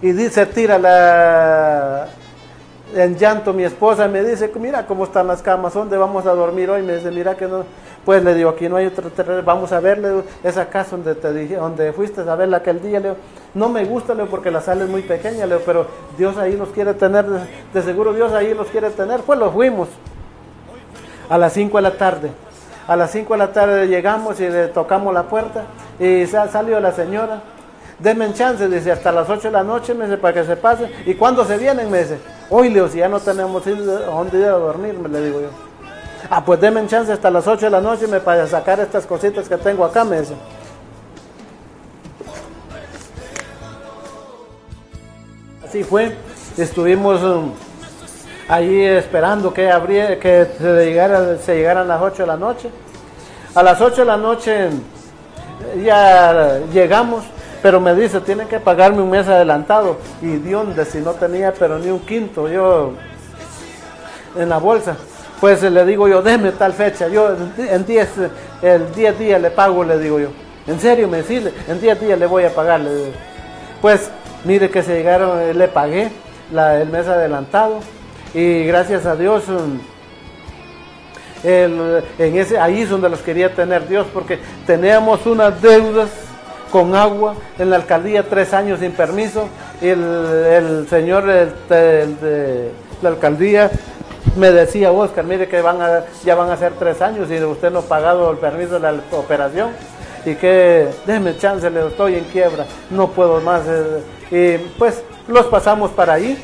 Y dice, tira la, en llanto mi esposa me dice, mira cómo están las camas, ¿dónde vamos a dormir hoy? Me dice, mira que no, pues le digo, aquí no hay otro vamos a verle esa casa donde te dije, donde fuiste a verla aquel día, le no me gusta, Leo, porque la sala es muy pequeña, Leo, pero Dios ahí los quiere tener, de, seguro Dios ahí los quiere tener. Pues los fuimos a las 5 de la tarde. A las 5 de la tarde llegamos y le tocamos la puerta y salió la señora. Denme chance, dice, hasta las 8 de la noche, me dice, para que se pase. ¿Y cuando se vienen? Me dice, hoy Leo, si ya no tenemos dónde ir a dormir, me le digo yo. Ah, pues denme chance hasta las 8 de la noche para sacar estas cositas que tengo acá, me dice. Así fue, estuvimos um, ahí esperando que, que se, llegara, se llegaran las 8 de la noche. A las 8 de la noche ya llegamos, pero me dice, tienen que pagarme un mes adelantado. Y Dios, si no tenía, pero ni un quinto, yo en la bolsa. Pues le digo yo, déme tal fecha, yo en 10 el 10 días le pago, le digo yo. En serio, me dice, en 10 días le voy a pagar. Pues Mire que se llegaron, eh, le pagué el mes adelantado y gracias a Dios um, en ese, ahí es donde los quería tener Dios porque teníamos unas deudas con agua en la alcaldía tres años sin permiso y el, señor de la alcaldía me decía Oscar mire que van a, ya van a ser tres años y usted no ha pagado el permiso de la operación y que déjeme chance, le estoy en quiebra, no puedo más. Eh, y pues los pasamos para ahí.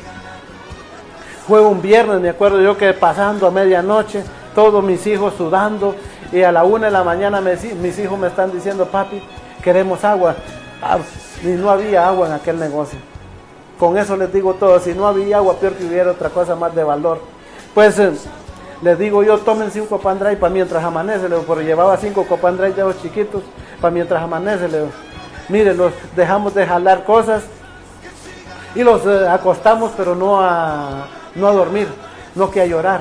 Fue un viernes, me acuerdo yo que pasando a medianoche, todos mis hijos sudando y a la una de la mañana mis hijos me están diciendo, papi, queremos agua. Ah, y no había agua en aquel negocio. Con eso les digo todo, si no había agua, peor que hubiera otra cosa más de valor. Pues eh, Les digo yo, tomen cinco pandray para mientras amanece, le porque llevaba cinco copandray de los chiquitos para mientras amanece, le Miren, los dejamos de jalar cosas y los eh, acostamos, pero no a, no a dormir, no que a llorar.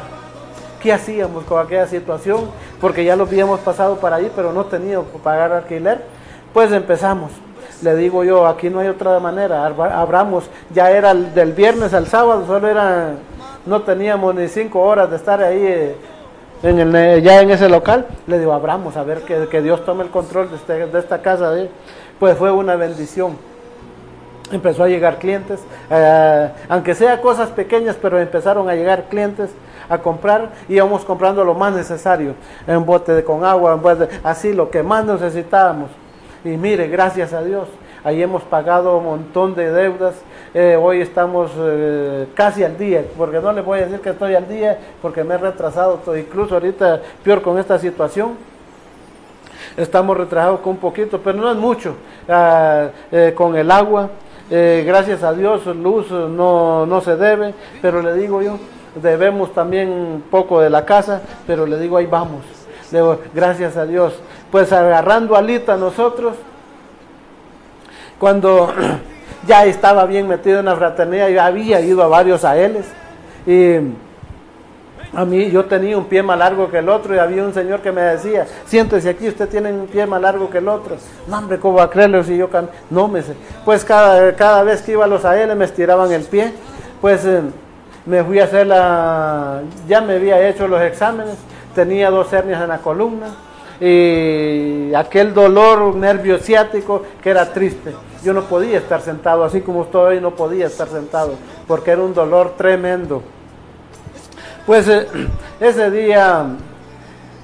¿Qué hacíamos con aquella situación? Porque ya lo habíamos pasado para ahí, pero no teníamos que pagar alquiler. Pues empezamos. Le digo yo, aquí no hay otra manera. Abramos, ya era del viernes al sábado, solo era, no teníamos ni cinco horas de estar ahí eh, en el, eh, ya en ese local. Le digo, abramos, a ver que, Dios tome el control de, este, de esta casa. Pues fue una bendición empezó a llegar clientes, eh, aunque sea cosas pequeñas, pero empezaron a llegar clientes a comprar, íbamos comprando lo más necesario, en bote de, con agua, así lo que más necesitábamos. Y mire, gracias a Dios, ahí hemos pagado un montón de deudas, eh, hoy estamos eh, casi al día, porque no les voy a decir que estoy al día, porque me he retrasado, incluso ahorita peor con esta situación estamos retrasados con un poquito, pero no es mucho, ah, con el agua, eh, gracias a Dios, luz no, no se debe, pero le digo yo, debemos también un poco de la casa, pero le digo, ahí vamos. Gracias a Dios. Pues agarrando alita nosotros, cuando ya estaba bien metido en la fraternidad, yo había ido a varios a él y a mí yo tenía un pie más largo que el otro y había un señor que me decía, siéntese aquí, usted tiene un pie más largo que el otro. No, hombre, ¿cómo va a creerlo si yo No me. Pues cada, cada vez que iba a los AL me estiraban el pie. Pues eh, me fui a hacer la... Ya me había hecho los exámenes, tenía dos hernias en la columna y aquel dolor nervio ciático que era triste. Yo no podía estar sentado, así como estoy no podía estar sentado, porque era un dolor tremendo. Pues eh, ese día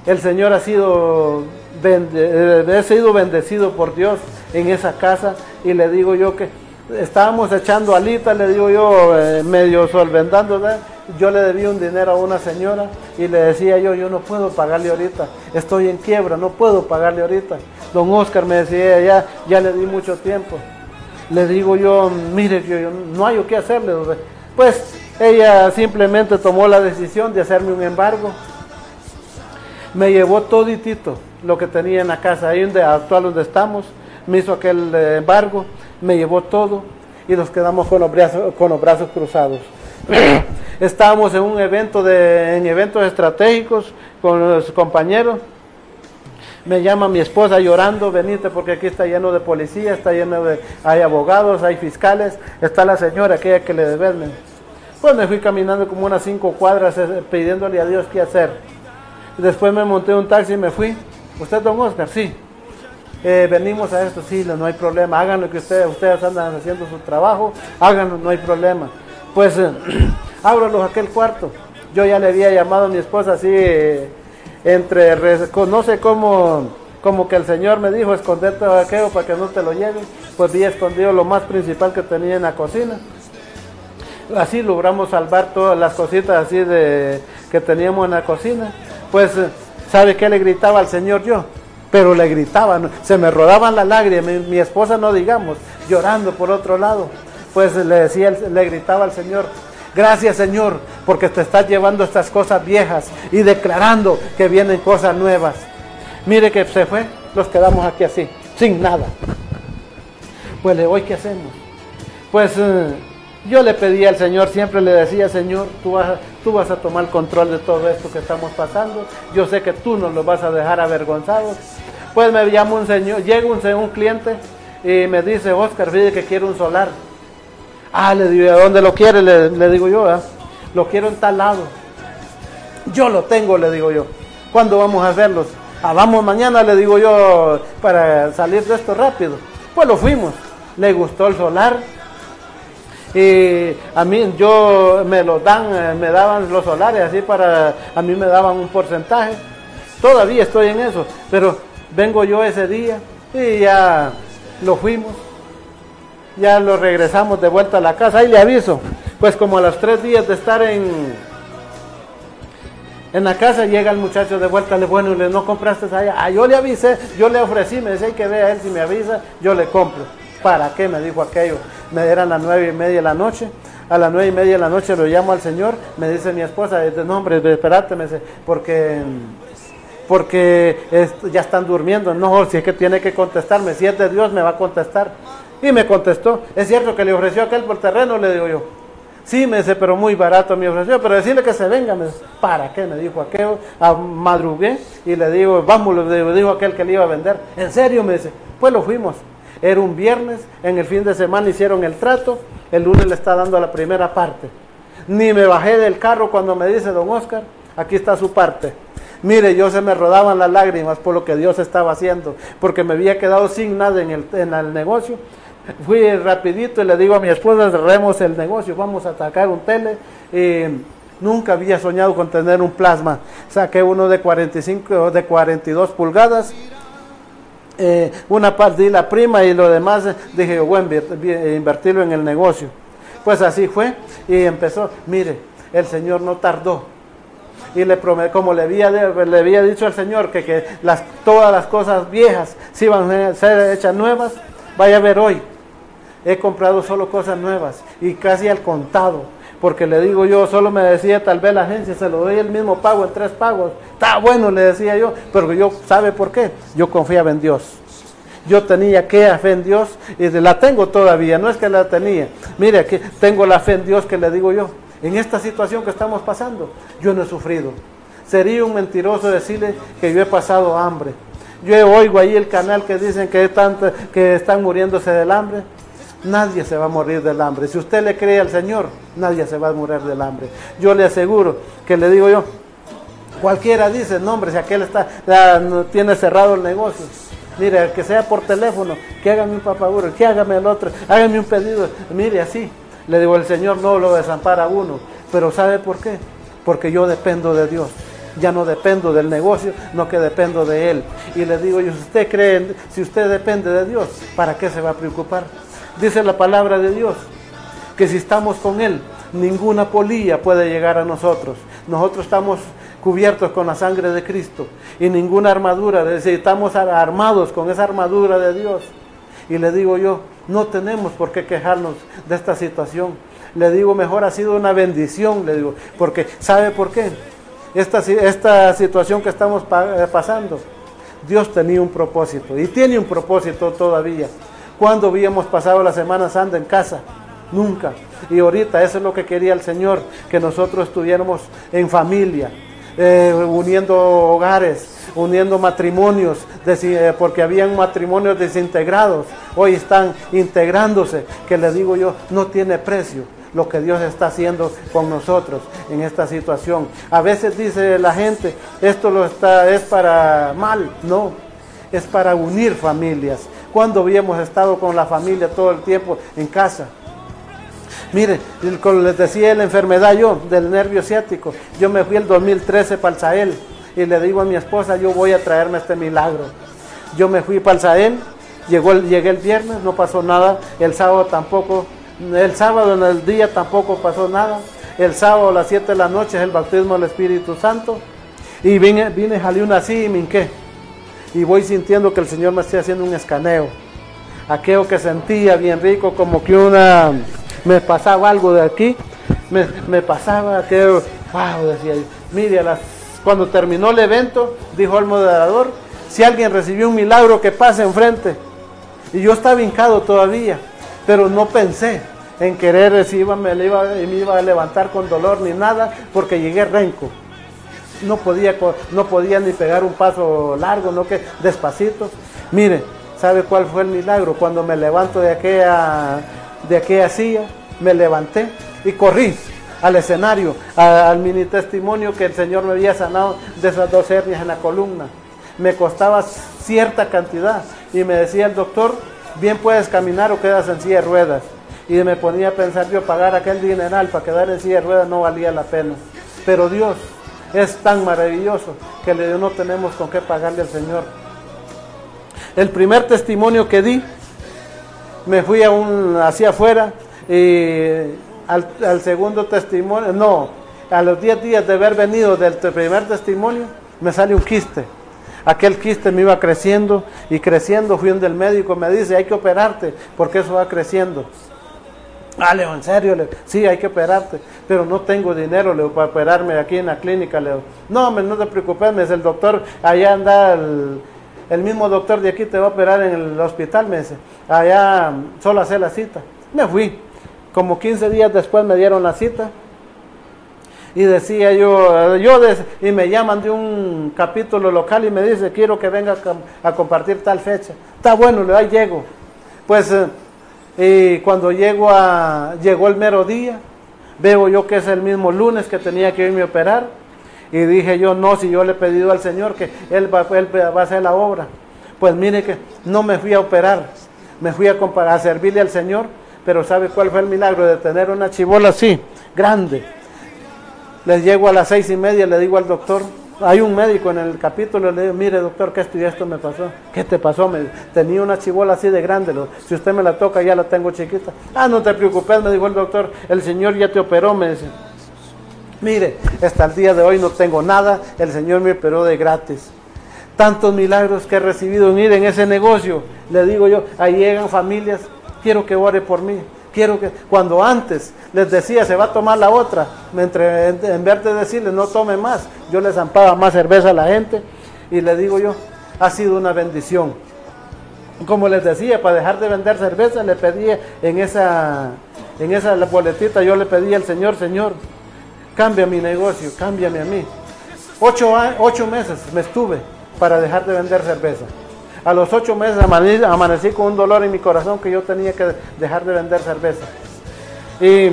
el Señor ha sido, eh, sido bendecido por Dios en esa casa y le digo yo que estábamos echando alitas, le digo yo, eh, medio solventando, yo le debía un dinero a una señora y le decía yo, yo no puedo pagarle ahorita, estoy en quiebra, no puedo pagarle ahorita. Don Oscar me decía, ya, ya le di mucho tiempo. Le digo yo, mire, yo, no hay qué hacerle. Pues ella simplemente tomó la decisión de hacerme un embargo. Me llevó toditito lo que tenía en la casa, ahí donde actual donde estamos, me hizo aquel eh, embargo, me llevó todo y nos quedamos con los brazos, con los brazos cruzados. Estábamos en un evento de, en eventos estratégicos con los compañeros. Me llama mi esposa llorando, venite porque aquí está lleno de policías, está lleno de, hay abogados, hay fiscales, está la señora aquella que le deben pues me fui caminando como unas cinco cuadras eh, pidiéndole a Dios qué hacer. Después me monté un taxi y me fui. ¿Usted, don Oscar? Sí. Eh, venimos a esto, sí, no hay problema. Hagan lo que ustedes, ustedes andan haciendo su trabajo, háganlo, no hay problema. Pues eh, ábralos aquel cuarto. Yo ya le había llamado a mi esposa así, entre, no sé cómo, como que el Señor me dijo, esconderte aquello para que no te lo lleven. Pues vi escondido lo más principal que tenía en la cocina así logramos salvar todas las cositas así de que teníamos en la cocina. Pues, ¿sabe qué le gritaba al Señor yo? Pero le gritaba, se me rodaban las lágrimas, mi, esposa no digamos, llorando por otro lado. Pues le decía, le gritaba al Señor, gracias Señor, porque te estás llevando estas cosas viejas y declarando que vienen cosas nuevas. Mire que se fue, nos quedamos aquí así, sin nada. Pues le hoy qué hacemos. Pues eh, yo le pedí al Señor, siempre le decía, Señor, tú vas, tú vas a tomar control de todo esto que estamos pasando. Yo sé que tú nos lo vas a dejar avergonzados. Pues me llama un señor, llega un, un cliente y me dice, Oscar, fíjate que quiere un solar. Ah, le digo, ¿a dónde lo quiere? Le, digo yo, lo quiero en tal lado. Yo lo tengo, le digo yo. ¿Cuándo vamos a hacerlos? Ah, vamos mañana, le digo yo, para salir de esto rápido. Pues lo fuimos. Le gustó el solar y a mí yo me lo dan, eh, me daban los solares así para, a mí me daban un porcentaje. Todavía estoy en eso, pero vengo yo ese día y ya lo fuimos, ya lo regresamos de vuelta a la casa. Ahí le aviso, pues como a los tres días de estar en, en la casa llega el muchacho de vuelta, le bueno, le no compraste allá. Ah, yo le avisé, yo le ofrecí, me decía que vea él si me avisa, yo le compro. ¿Para qué? Me dijo aquello. Me eran las nueve y media de la noche. a las nueve y media de la noche lo llamo al Señor, me dice mi esposa, no hombre, espérate, me dice, porque porque ya están durmiendo. No, si es que tiene que contestarme, si es de Dios me va a contestar. Y me contestó, es cierto que le ofreció aquel por terreno, le digo yo. Sí, me dice, pero muy barato me ofreció, pero decirle que se venga, me dice, ¿para qué? Me dijo aquel, a madrugué y le digo, vamos, le digo aquel que le iba a vender. ¿En serio? Me dice, pues lo fuimos. Era un viernes, en el fin de semana hicieron el trato, el lunes le está dando la primera parte. Ni me bajé del carro cuando me dice, don Oscar, aquí está su parte. Mire, yo se me rodaban las lágrimas por lo que Dios estaba haciendo, porque me había quedado sin nada en el, en el negocio. Fui rapidito y le digo a mi esposa, cerremos el negocio, vamos a atacar un tele. Y nunca había soñado con tener un plasma. Saqué uno de 45, de 42 pulgadas. Eh, una parte di la prima y lo demás dije, bueno, invertirlo en el negocio. Pues así fue y empezó. Mire, el Señor no tardó y le como le había, le había dicho al Señor que, que las, todas las cosas viejas se iban a ser hechas nuevas, vaya a ver hoy. He comprado solo cosas nuevas y casi al contado, porque le digo yo, solo me decía tal vez la agencia, se lo doy el mismo pago en tres pagos. Está bueno, le decía yo, pero yo, ¿sabe por qué? Yo confiaba en Dios yo tenía que fe en Dios y la tengo todavía, no es que la tenía. Mire, aquí tengo la fe en Dios que le digo yo en esta situación que estamos pasando, yo no he sufrido. Sería un mentiroso decirle que yo he pasado hambre. Yo oigo ahí el canal que dicen que, que están muriéndose del hambre. Nadie se va a morir del hambre. Si usted le cree al Señor, nadie se va a morir del hambre. Yo le aseguro que le digo yo, cualquiera dice, no hombre, si aquel está, tiene cerrado el negocio. Mire, que sea por teléfono, que hágame un papaguro, que hágame el otro, hágame un pedido. Mire, así, le digo, el Señor no lo desampara a uno. Pero ¿sabe por qué? Porque yo dependo de Dios. Ya no dependo del negocio, no que dependo de Él. Y le digo, si usted cree, si usted depende de Dios, ¿para qué se va a preocupar? Dice la palabra de Dios, que si estamos con Él, ninguna polilla puede llegar a nosotros. Nosotros estamos cubiertos con la sangre de Cristo y ninguna armadura, estamos armados con esa armadura de Dios. Y le digo yo, no tenemos por qué quejarnos de esta situación. Le digo, mejor ha sido una bendición, le digo, porque ¿sabe por qué? Esta, esta situación que estamos eh, pasando, Dios tenía un propósito y tiene un propósito todavía. ¿Cuándo habíamos pasado la Semana Santa en casa? Nunca. Y ahorita eso es lo que quería el Señor, que nosotros estuviéramos en familia, eh, uniendo hogares, uniendo matrimonios, eh, porque habían matrimonios desintegrados, hoy están integrándose, que le digo yo, no tiene precio lo que Dios está haciendo con nosotros en esta situación. A veces dice la gente, esto lo está, es para mal, no, es para unir familias. Cuando habíamos estado con la familia todo el tiempo en casa, Mire, como les decía la enfermedad yo, del nervio ciático, yo me fui el 2013 para el Sahel y le digo a mi esposa, yo voy a traerme este milagro. Yo me fui para el Sahel, llegó llegué el viernes, no pasó nada, el sábado tampoco, el sábado en el día tampoco pasó nada, el sábado a las 7 de la noche es el bautismo del Espíritu Santo. Y vine, vine, jalé una así y me. Y voy sintiendo que el Señor me está haciendo un escaneo. Aquello que sentía bien rico, como que una me pasaba algo de aquí, me, pasaba que, wow, decía yo, mire, las, cuando terminó el evento, dijo el moderador, si alguien recibió un milagro, que pase enfrente. Y yo estaba hincado todavía, pero no pensé en querer si iba, me iba a levantar con dolor ni nada, porque llegué renco. No podía, no ni pegar un paso largo, no que despacito. Mire, ¿sabe cuál fue el milagro? Cuando me levanto de aquella de aquella silla, me levanté y corrí al escenario, al mini testimonio que el Señor me había sanado de esas dos hernias en la columna. Me costaba cierta cantidad y me decía el doctor, bien puedes caminar o quedas en silla de ruedas. Y me ponía a pensar yo pagar aquel dineral para quedar en silla de ruedas no valía la pena. Pero Dios es tan maravilloso que no tenemos con qué pagarle al Señor. El primer testimonio que di me fui a un, hacia afuera y al, segundo testimonio, no, a los 10 días de haber venido del primer testimonio, me sale un quiste. Aquel quiste me iba creciendo y creciendo, fui donde el médico me dice, hay que operarte porque eso va creciendo. Ah, Leo, en serio, Leo. Sí, hay que operarte, pero no tengo dinero, Leo, para operarme aquí en la clínica, Leo. No, me, no te preocupes, me dice el doctor, allá anda el, el mismo doctor de aquí, te va a operar en el hospital, me dice. Allá solo hacer la cita. Me fui. Como 15 días después me dieron la cita. Y decía yo, yo y me llaman de un capítulo local y me dice, quiero que venga a, a compartir tal fecha. Está bueno, Leo, ahí llego. Pues eh, y cuando llego a, llegó el mero día, veo yo que es el mismo lunes que tenía que irme a operar. Y dije yo, no, si yo le he pedido al Señor que Él va, él va a hacer la obra. Pues mire que no me fui a operar, me fui a, a servirle al Señor. Pero ¿sabe cuál fue el milagro? De tener una chibola así, grande. Les llego a las seis y media, le digo al doctor, hay un médico en el capítulo, le digo, mire doctor, que esto y esto me pasó. ¿Qué te pasó? Tenía una chibola así de grande, si usted me la toca ya la tengo chiquita. Ah, no te preocupes, me dijo el doctor, el Señor ya te operó, me dice. Mire, hasta el día de hoy no tengo nada, el Señor me operó de gratis. Tantos milagros que he recibido, mire, en ese negocio, le digo yo, ahí llegan familias, quiero que ore por mí. Quiero que cuando antes les decía se va a tomar la otra, en, vez de decirles no tome más, yo les zampaba más cerveza a la gente y le digo yo, ha sido una bendición. Como les decía, para dejar de vender cerveza le pedía en esa, en esa boletita, yo le pedía al Señor, Señor, cambia mi negocio, cámbiame a mí. Ocho, ocho meses me estuve para dejar de vender cerveza. A los ocho meses amanecí, con un dolor en mi corazón que yo tenía que dejar de vender cerveza. Y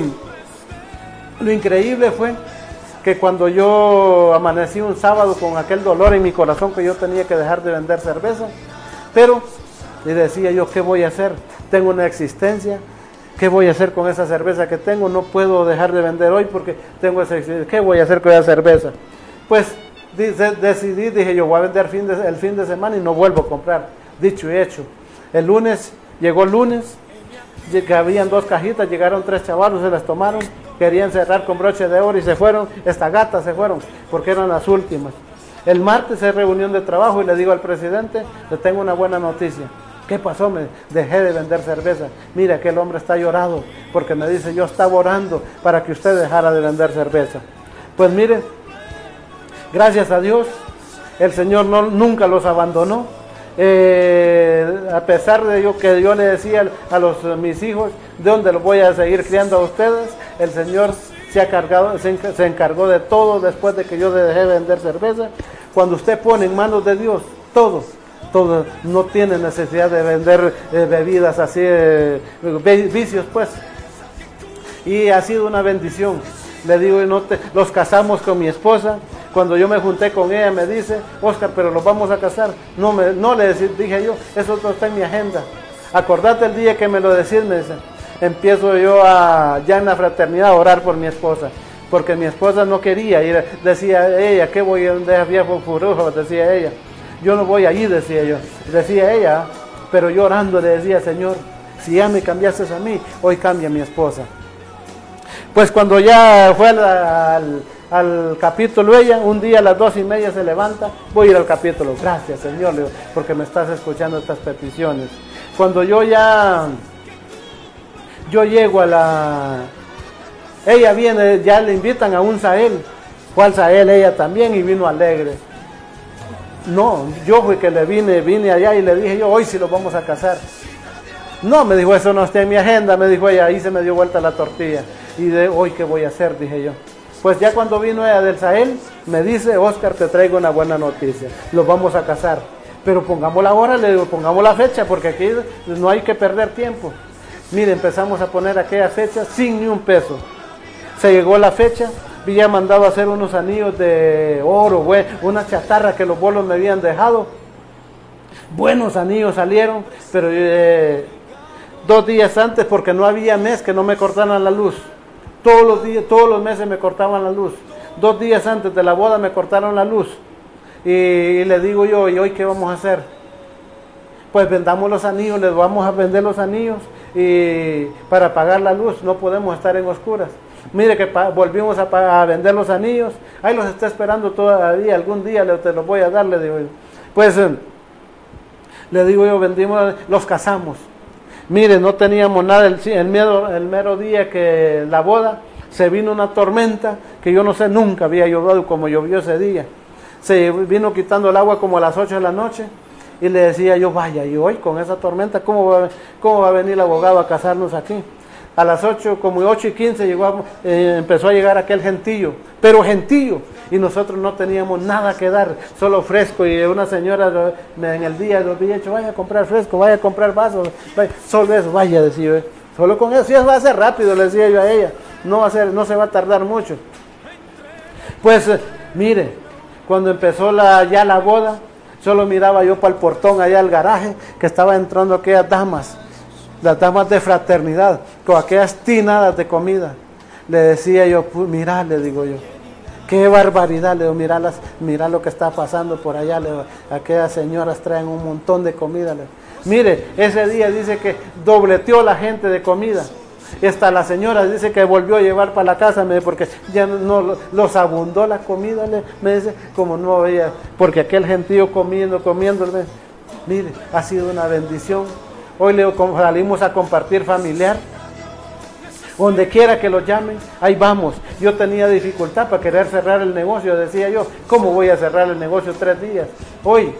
lo increíble fue que cuando yo amanecí un sábado con aquel dolor en mi corazón que yo tenía que dejar de vender cerveza, pero y decía yo, ¿qué voy a hacer? Tengo una existencia, ¿qué voy a hacer con esa cerveza que tengo? No puedo dejar de vender hoy porque tengo esa existencia, ¿qué voy a hacer con esa cerveza? Pues decidí, dije yo voy a vender el fin de semana y no vuelvo a comprar. Dicho y hecho. El lunes, llegó el lunes, que habían dos cajitas, llegaron tres chavalos, se las tomaron, querían cerrar con broche de oro y se fueron, esta gata se fueron, porque eran las últimas. El martes es reunión de trabajo y le digo al presidente, le tengo una buena noticia. ¿Qué pasó? Me dejé de vender cerveza. Mira que el hombre está llorado porque me dice, yo estaba orando para que usted dejara de vender cerveza. Pues miren, Gracias a Dios, el Señor no, nunca los abandonó. Eh, a pesar de yo que yo le decía a los mis hijos, ¿de dónde los voy a seguir criando a ustedes? El Señor se, ha cargado, se, encargó de todo después de que yo dejé de vender cerveza. Cuando usted pone en manos de Dios todo, todo, no tiene necesidad de vender eh, bebidas así, eh, vicios pues. Y ha sido una bendición. Le digo, no te, los casamos con mi esposa cuando yo me junté con ella me dice, Oscar, pero los vamos a casar. No, me, no le dije yo, eso no está en mi agenda. Acordate el día que me lo decís, me dice. Empiezo yo ya en la fraternidad a orar por mi esposa. Porque mi esposa no quería ir. Decía ella, ¿qué voy a donde había furujo? Decía ella. Yo no voy allí, decía yo. Decía ella, pero yo orando le decía, Señor, si ya me cambiaste a mí, hoy cambia mi esposa. Pues cuando ya fue al capítulo ella, un día a las dos y media se levanta, voy a ir al capítulo, gracias Señor, porque me estás escuchando estas peticiones. Cuando yo ya, yo llego a la, ella viene, ya le invitan a un Sahel, ¿cuál Sahel? Ella también y vino alegre. No, yo fui que le vine, vine allá y le dije yo, hoy sí lo vamos a casar. No, me dijo, eso no está en mi agenda, me dijo ella, ahí se me dio vuelta la tortilla. Y de hoy, ¿qué voy a hacer? Dije yo. Pues ya cuando vino ella del Sahel, me dice, Oscar, te traigo una buena noticia, los vamos a casar. Pero pongamos la hora, le digo, pongamos la fecha, porque aquí no hay que perder tiempo. Mire, empezamos a poner aquella fecha sin ni un peso. Se llegó la fecha, había mandado a hacer unos anillos de oro, una chatarra que los bolos me habían dejado. Buenos anillos salieron, pero eh, dos días antes, porque no había mes que no me cortaran la luz. Todos los días, todos los meses me cortaban la luz. Dos días antes de la boda me cortaron la luz. Y, le digo yo, ¿y hoy qué vamos a hacer? Pues vendamos los anillos, les vamos a vender los anillos y para pagar la luz, no podemos estar en oscuras. Mire que volvimos a, vender los anillos, ahí los está esperando todavía, algún día le, te los voy a dar, le digo yo. Pues eh, le digo yo, vendimos, los casamos. Mire, no teníamos nada el, miedo, el mero día que la boda se vino una tormenta que yo no sé, nunca había llovido como llovió ese día. Se vino quitando el agua como a las 8 de la noche y le decía yo, vaya, y hoy con esa tormenta, ¿cómo va, cómo va a venir el abogado a casarnos aquí? A las 8, como 8 y 15, llegó, eh, empezó a llegar aquel gentillo, pero gentillo, y nosotros no teníamos nada que dar, solo fresco, y una señora en el día nos había dicho, vaya a comprar fresco, vaya a comprar vasos, solo eso, vaya, decía yo, solo con eso, eso va a ser rápido, le decía yo a ella, no va a ser, no se va a tardar mucho. Pues, eh, mire, cuando empezó la, ya la boda, solo miraba yo para el portón allá al garaje que estaba entrando aquellas damas, las damas de fraternidad, con aquellas tinadas de comida. Le decía yo, mira, le digo yo, qué barbaridad, le digo, mira, las, mira lo que está pasando por allá, le digo, aquellas señoras traen un montón de comida. Mire, ese día dice que dobleteó la gente de comida. Y hasta la señora dice que volvió a llevar para la casa, me porque ya no los abundó la comida, me dice, como no veía, porque aquel gentío comiendo, comiendo, mire, ha sido una bendición. Hoy le salimos a compartir familiar. Donde quiera que lo llamen, ahí vamos. Yo tenía dificultad para querer cerrar el negocio, decía yo, ¿cómo voy a cerrar el negocio tres días? Hoy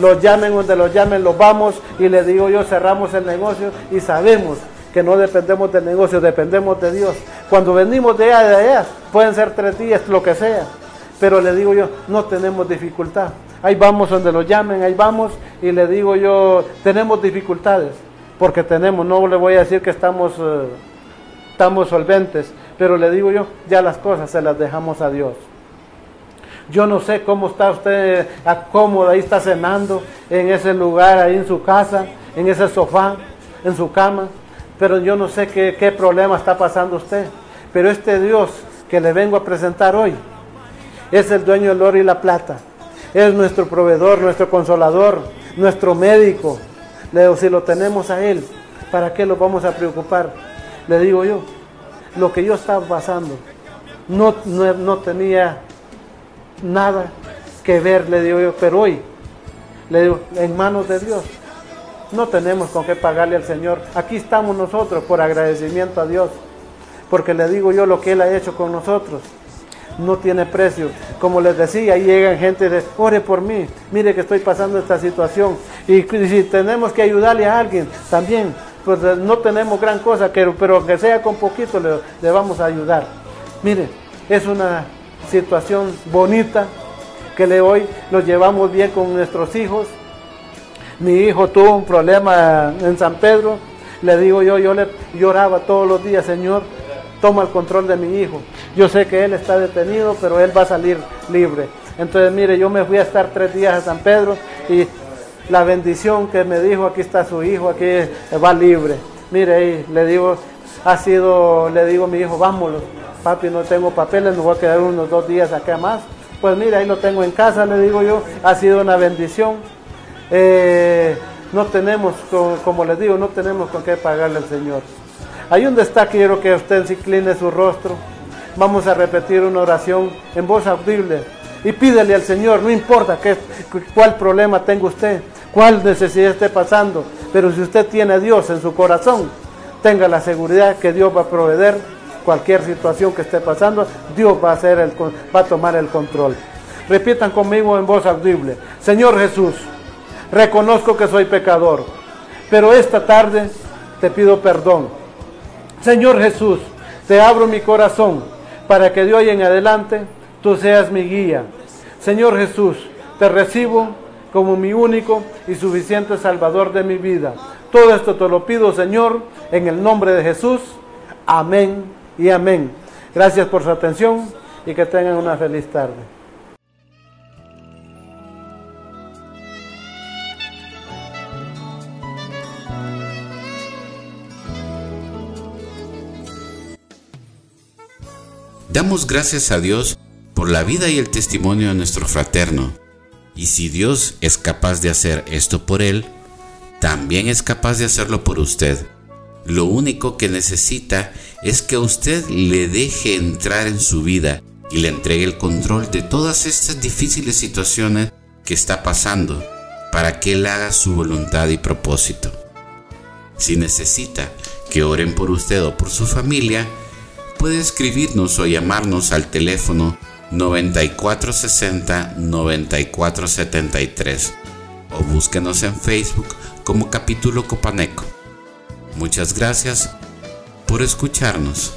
los llamen donde los llamen, los vamos y le digo yo, cerramos el negocio y sabemos que no dependemos del negocio, dependemos de Dios. Cuando venimos de allá, de allá, pueden ser tres días, lo que sea. Pero le digo yo, no tenemos dificultad. Ahí vamos donde lo llamen, ahí vamos y le digo yo, tenemos dificultades, porque tenemos, no le voy a decir que estamos, eh, estamos solventes, pero le digo yo, ya las cosas se las dejamos a Dios. Yo no sé cómo está usted cómodo, ahí está cenando, en ese lugar, ahí en su casa, en ese sofá, en su cama pero yo no sé qué, problema está pasando usted. Pero este Dios que le vengo a presentar hoy es el dueño del oro y la plata. Es nuestro proveedor, nuestro consolador, nuestro médico. Le digo, si lo tenemos a Él, ¿para qué lo vamos a preocupar? Le digo yo, lo que yo estaba pasando no, no, no tenía nada que ver, le digo yo, pero hoy, le digo, en manos de Dios, no tenemos con qué pagarle al Señor. Aquí estamos nosotros por agradecimiento a Dios. Porque le digo yo lo que Él ha hecho con nosotros. No tiene precio. Como les decía, llegan gente de, ore por mí, mire que estoy pasando esta situación. Y, si tenemos que ayudarle a alguien, también, pues eh, no tenemos gran cosa, pero, pero aunque sea con poquito, le, le vamos a ayudar. Mire, es una situación bonita que le hoy nos llevamos bien con nuestros hijos, mi hijo tuvo un problema en San Pedro, le digo yo, yo le lloraba todos los días, Señor, toma el control de mi hijo. Yo sé que él está detenido, pero él va a salir libre. Entonces, mire, yo me fui a estar tres días a San Pedro y la bendición que me dijo, aquí está su hijo, aquí va libre. Mire, ahí le digo, ha sido, le digo a mi hijo, vámonos, papi, no tengo papeles, me voy a quedar unos dos días acá más. Pues mire, ahí lo tengo en casa, le digo yo, ha sido una bendición. Eh, no tenemos, como les digo, no tenemos con qué pagarle al Señor. Hay un destaque, quiero que usted incline su rostro. Vamos a repetir una oración en voz audible y pídele al Señor, no importa qué, cuál problema tenga usted, cuál necesidad esté pasando, pero si usted tiene a Dios en su corazón, tenga la seguridad que Dios va a proveer cualquier situación que esté pasando, Dios va a, hacer el, va a tomar el control. Repitan conmigo en voz audible, Señor Jesús, reconozco que soy pecador, pero esta tarde te pido perdón. Señor Jesús, te abro mi corazón para que de hoy en adelante tú seas mi guía. Señor Jesús, te recibo como mi único y suficiente Salvador de mi vida. Todo esto te lo pido, Señor, en el nombre de Jesús. Amén y amén. Gracias por su atención y que tengan una feliz tarde. Damos gracias a Dios por la vida y el testimonio de nuestro fraterno. Y si Dios es capaz de hacer esto por él, también es capaz de hacerlo por usted. Lo único que necesita es que usted le deje entrar en su vida y le entregue el control de todas estas difíciles situaciones que está pasando para que él haga su voluntad y propósito. Si necesita que oren por usted o por su familia, puede escribirnos o llamarnos al teléfono 9460-9473 o búsquenos en Facebook como capítulo Copaneco. Muchas gracias por escucharnos.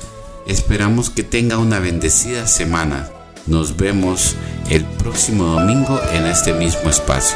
Esperamos que tenga una bendecida semana. Nos vemos el próximo domingo en este mismo espacio.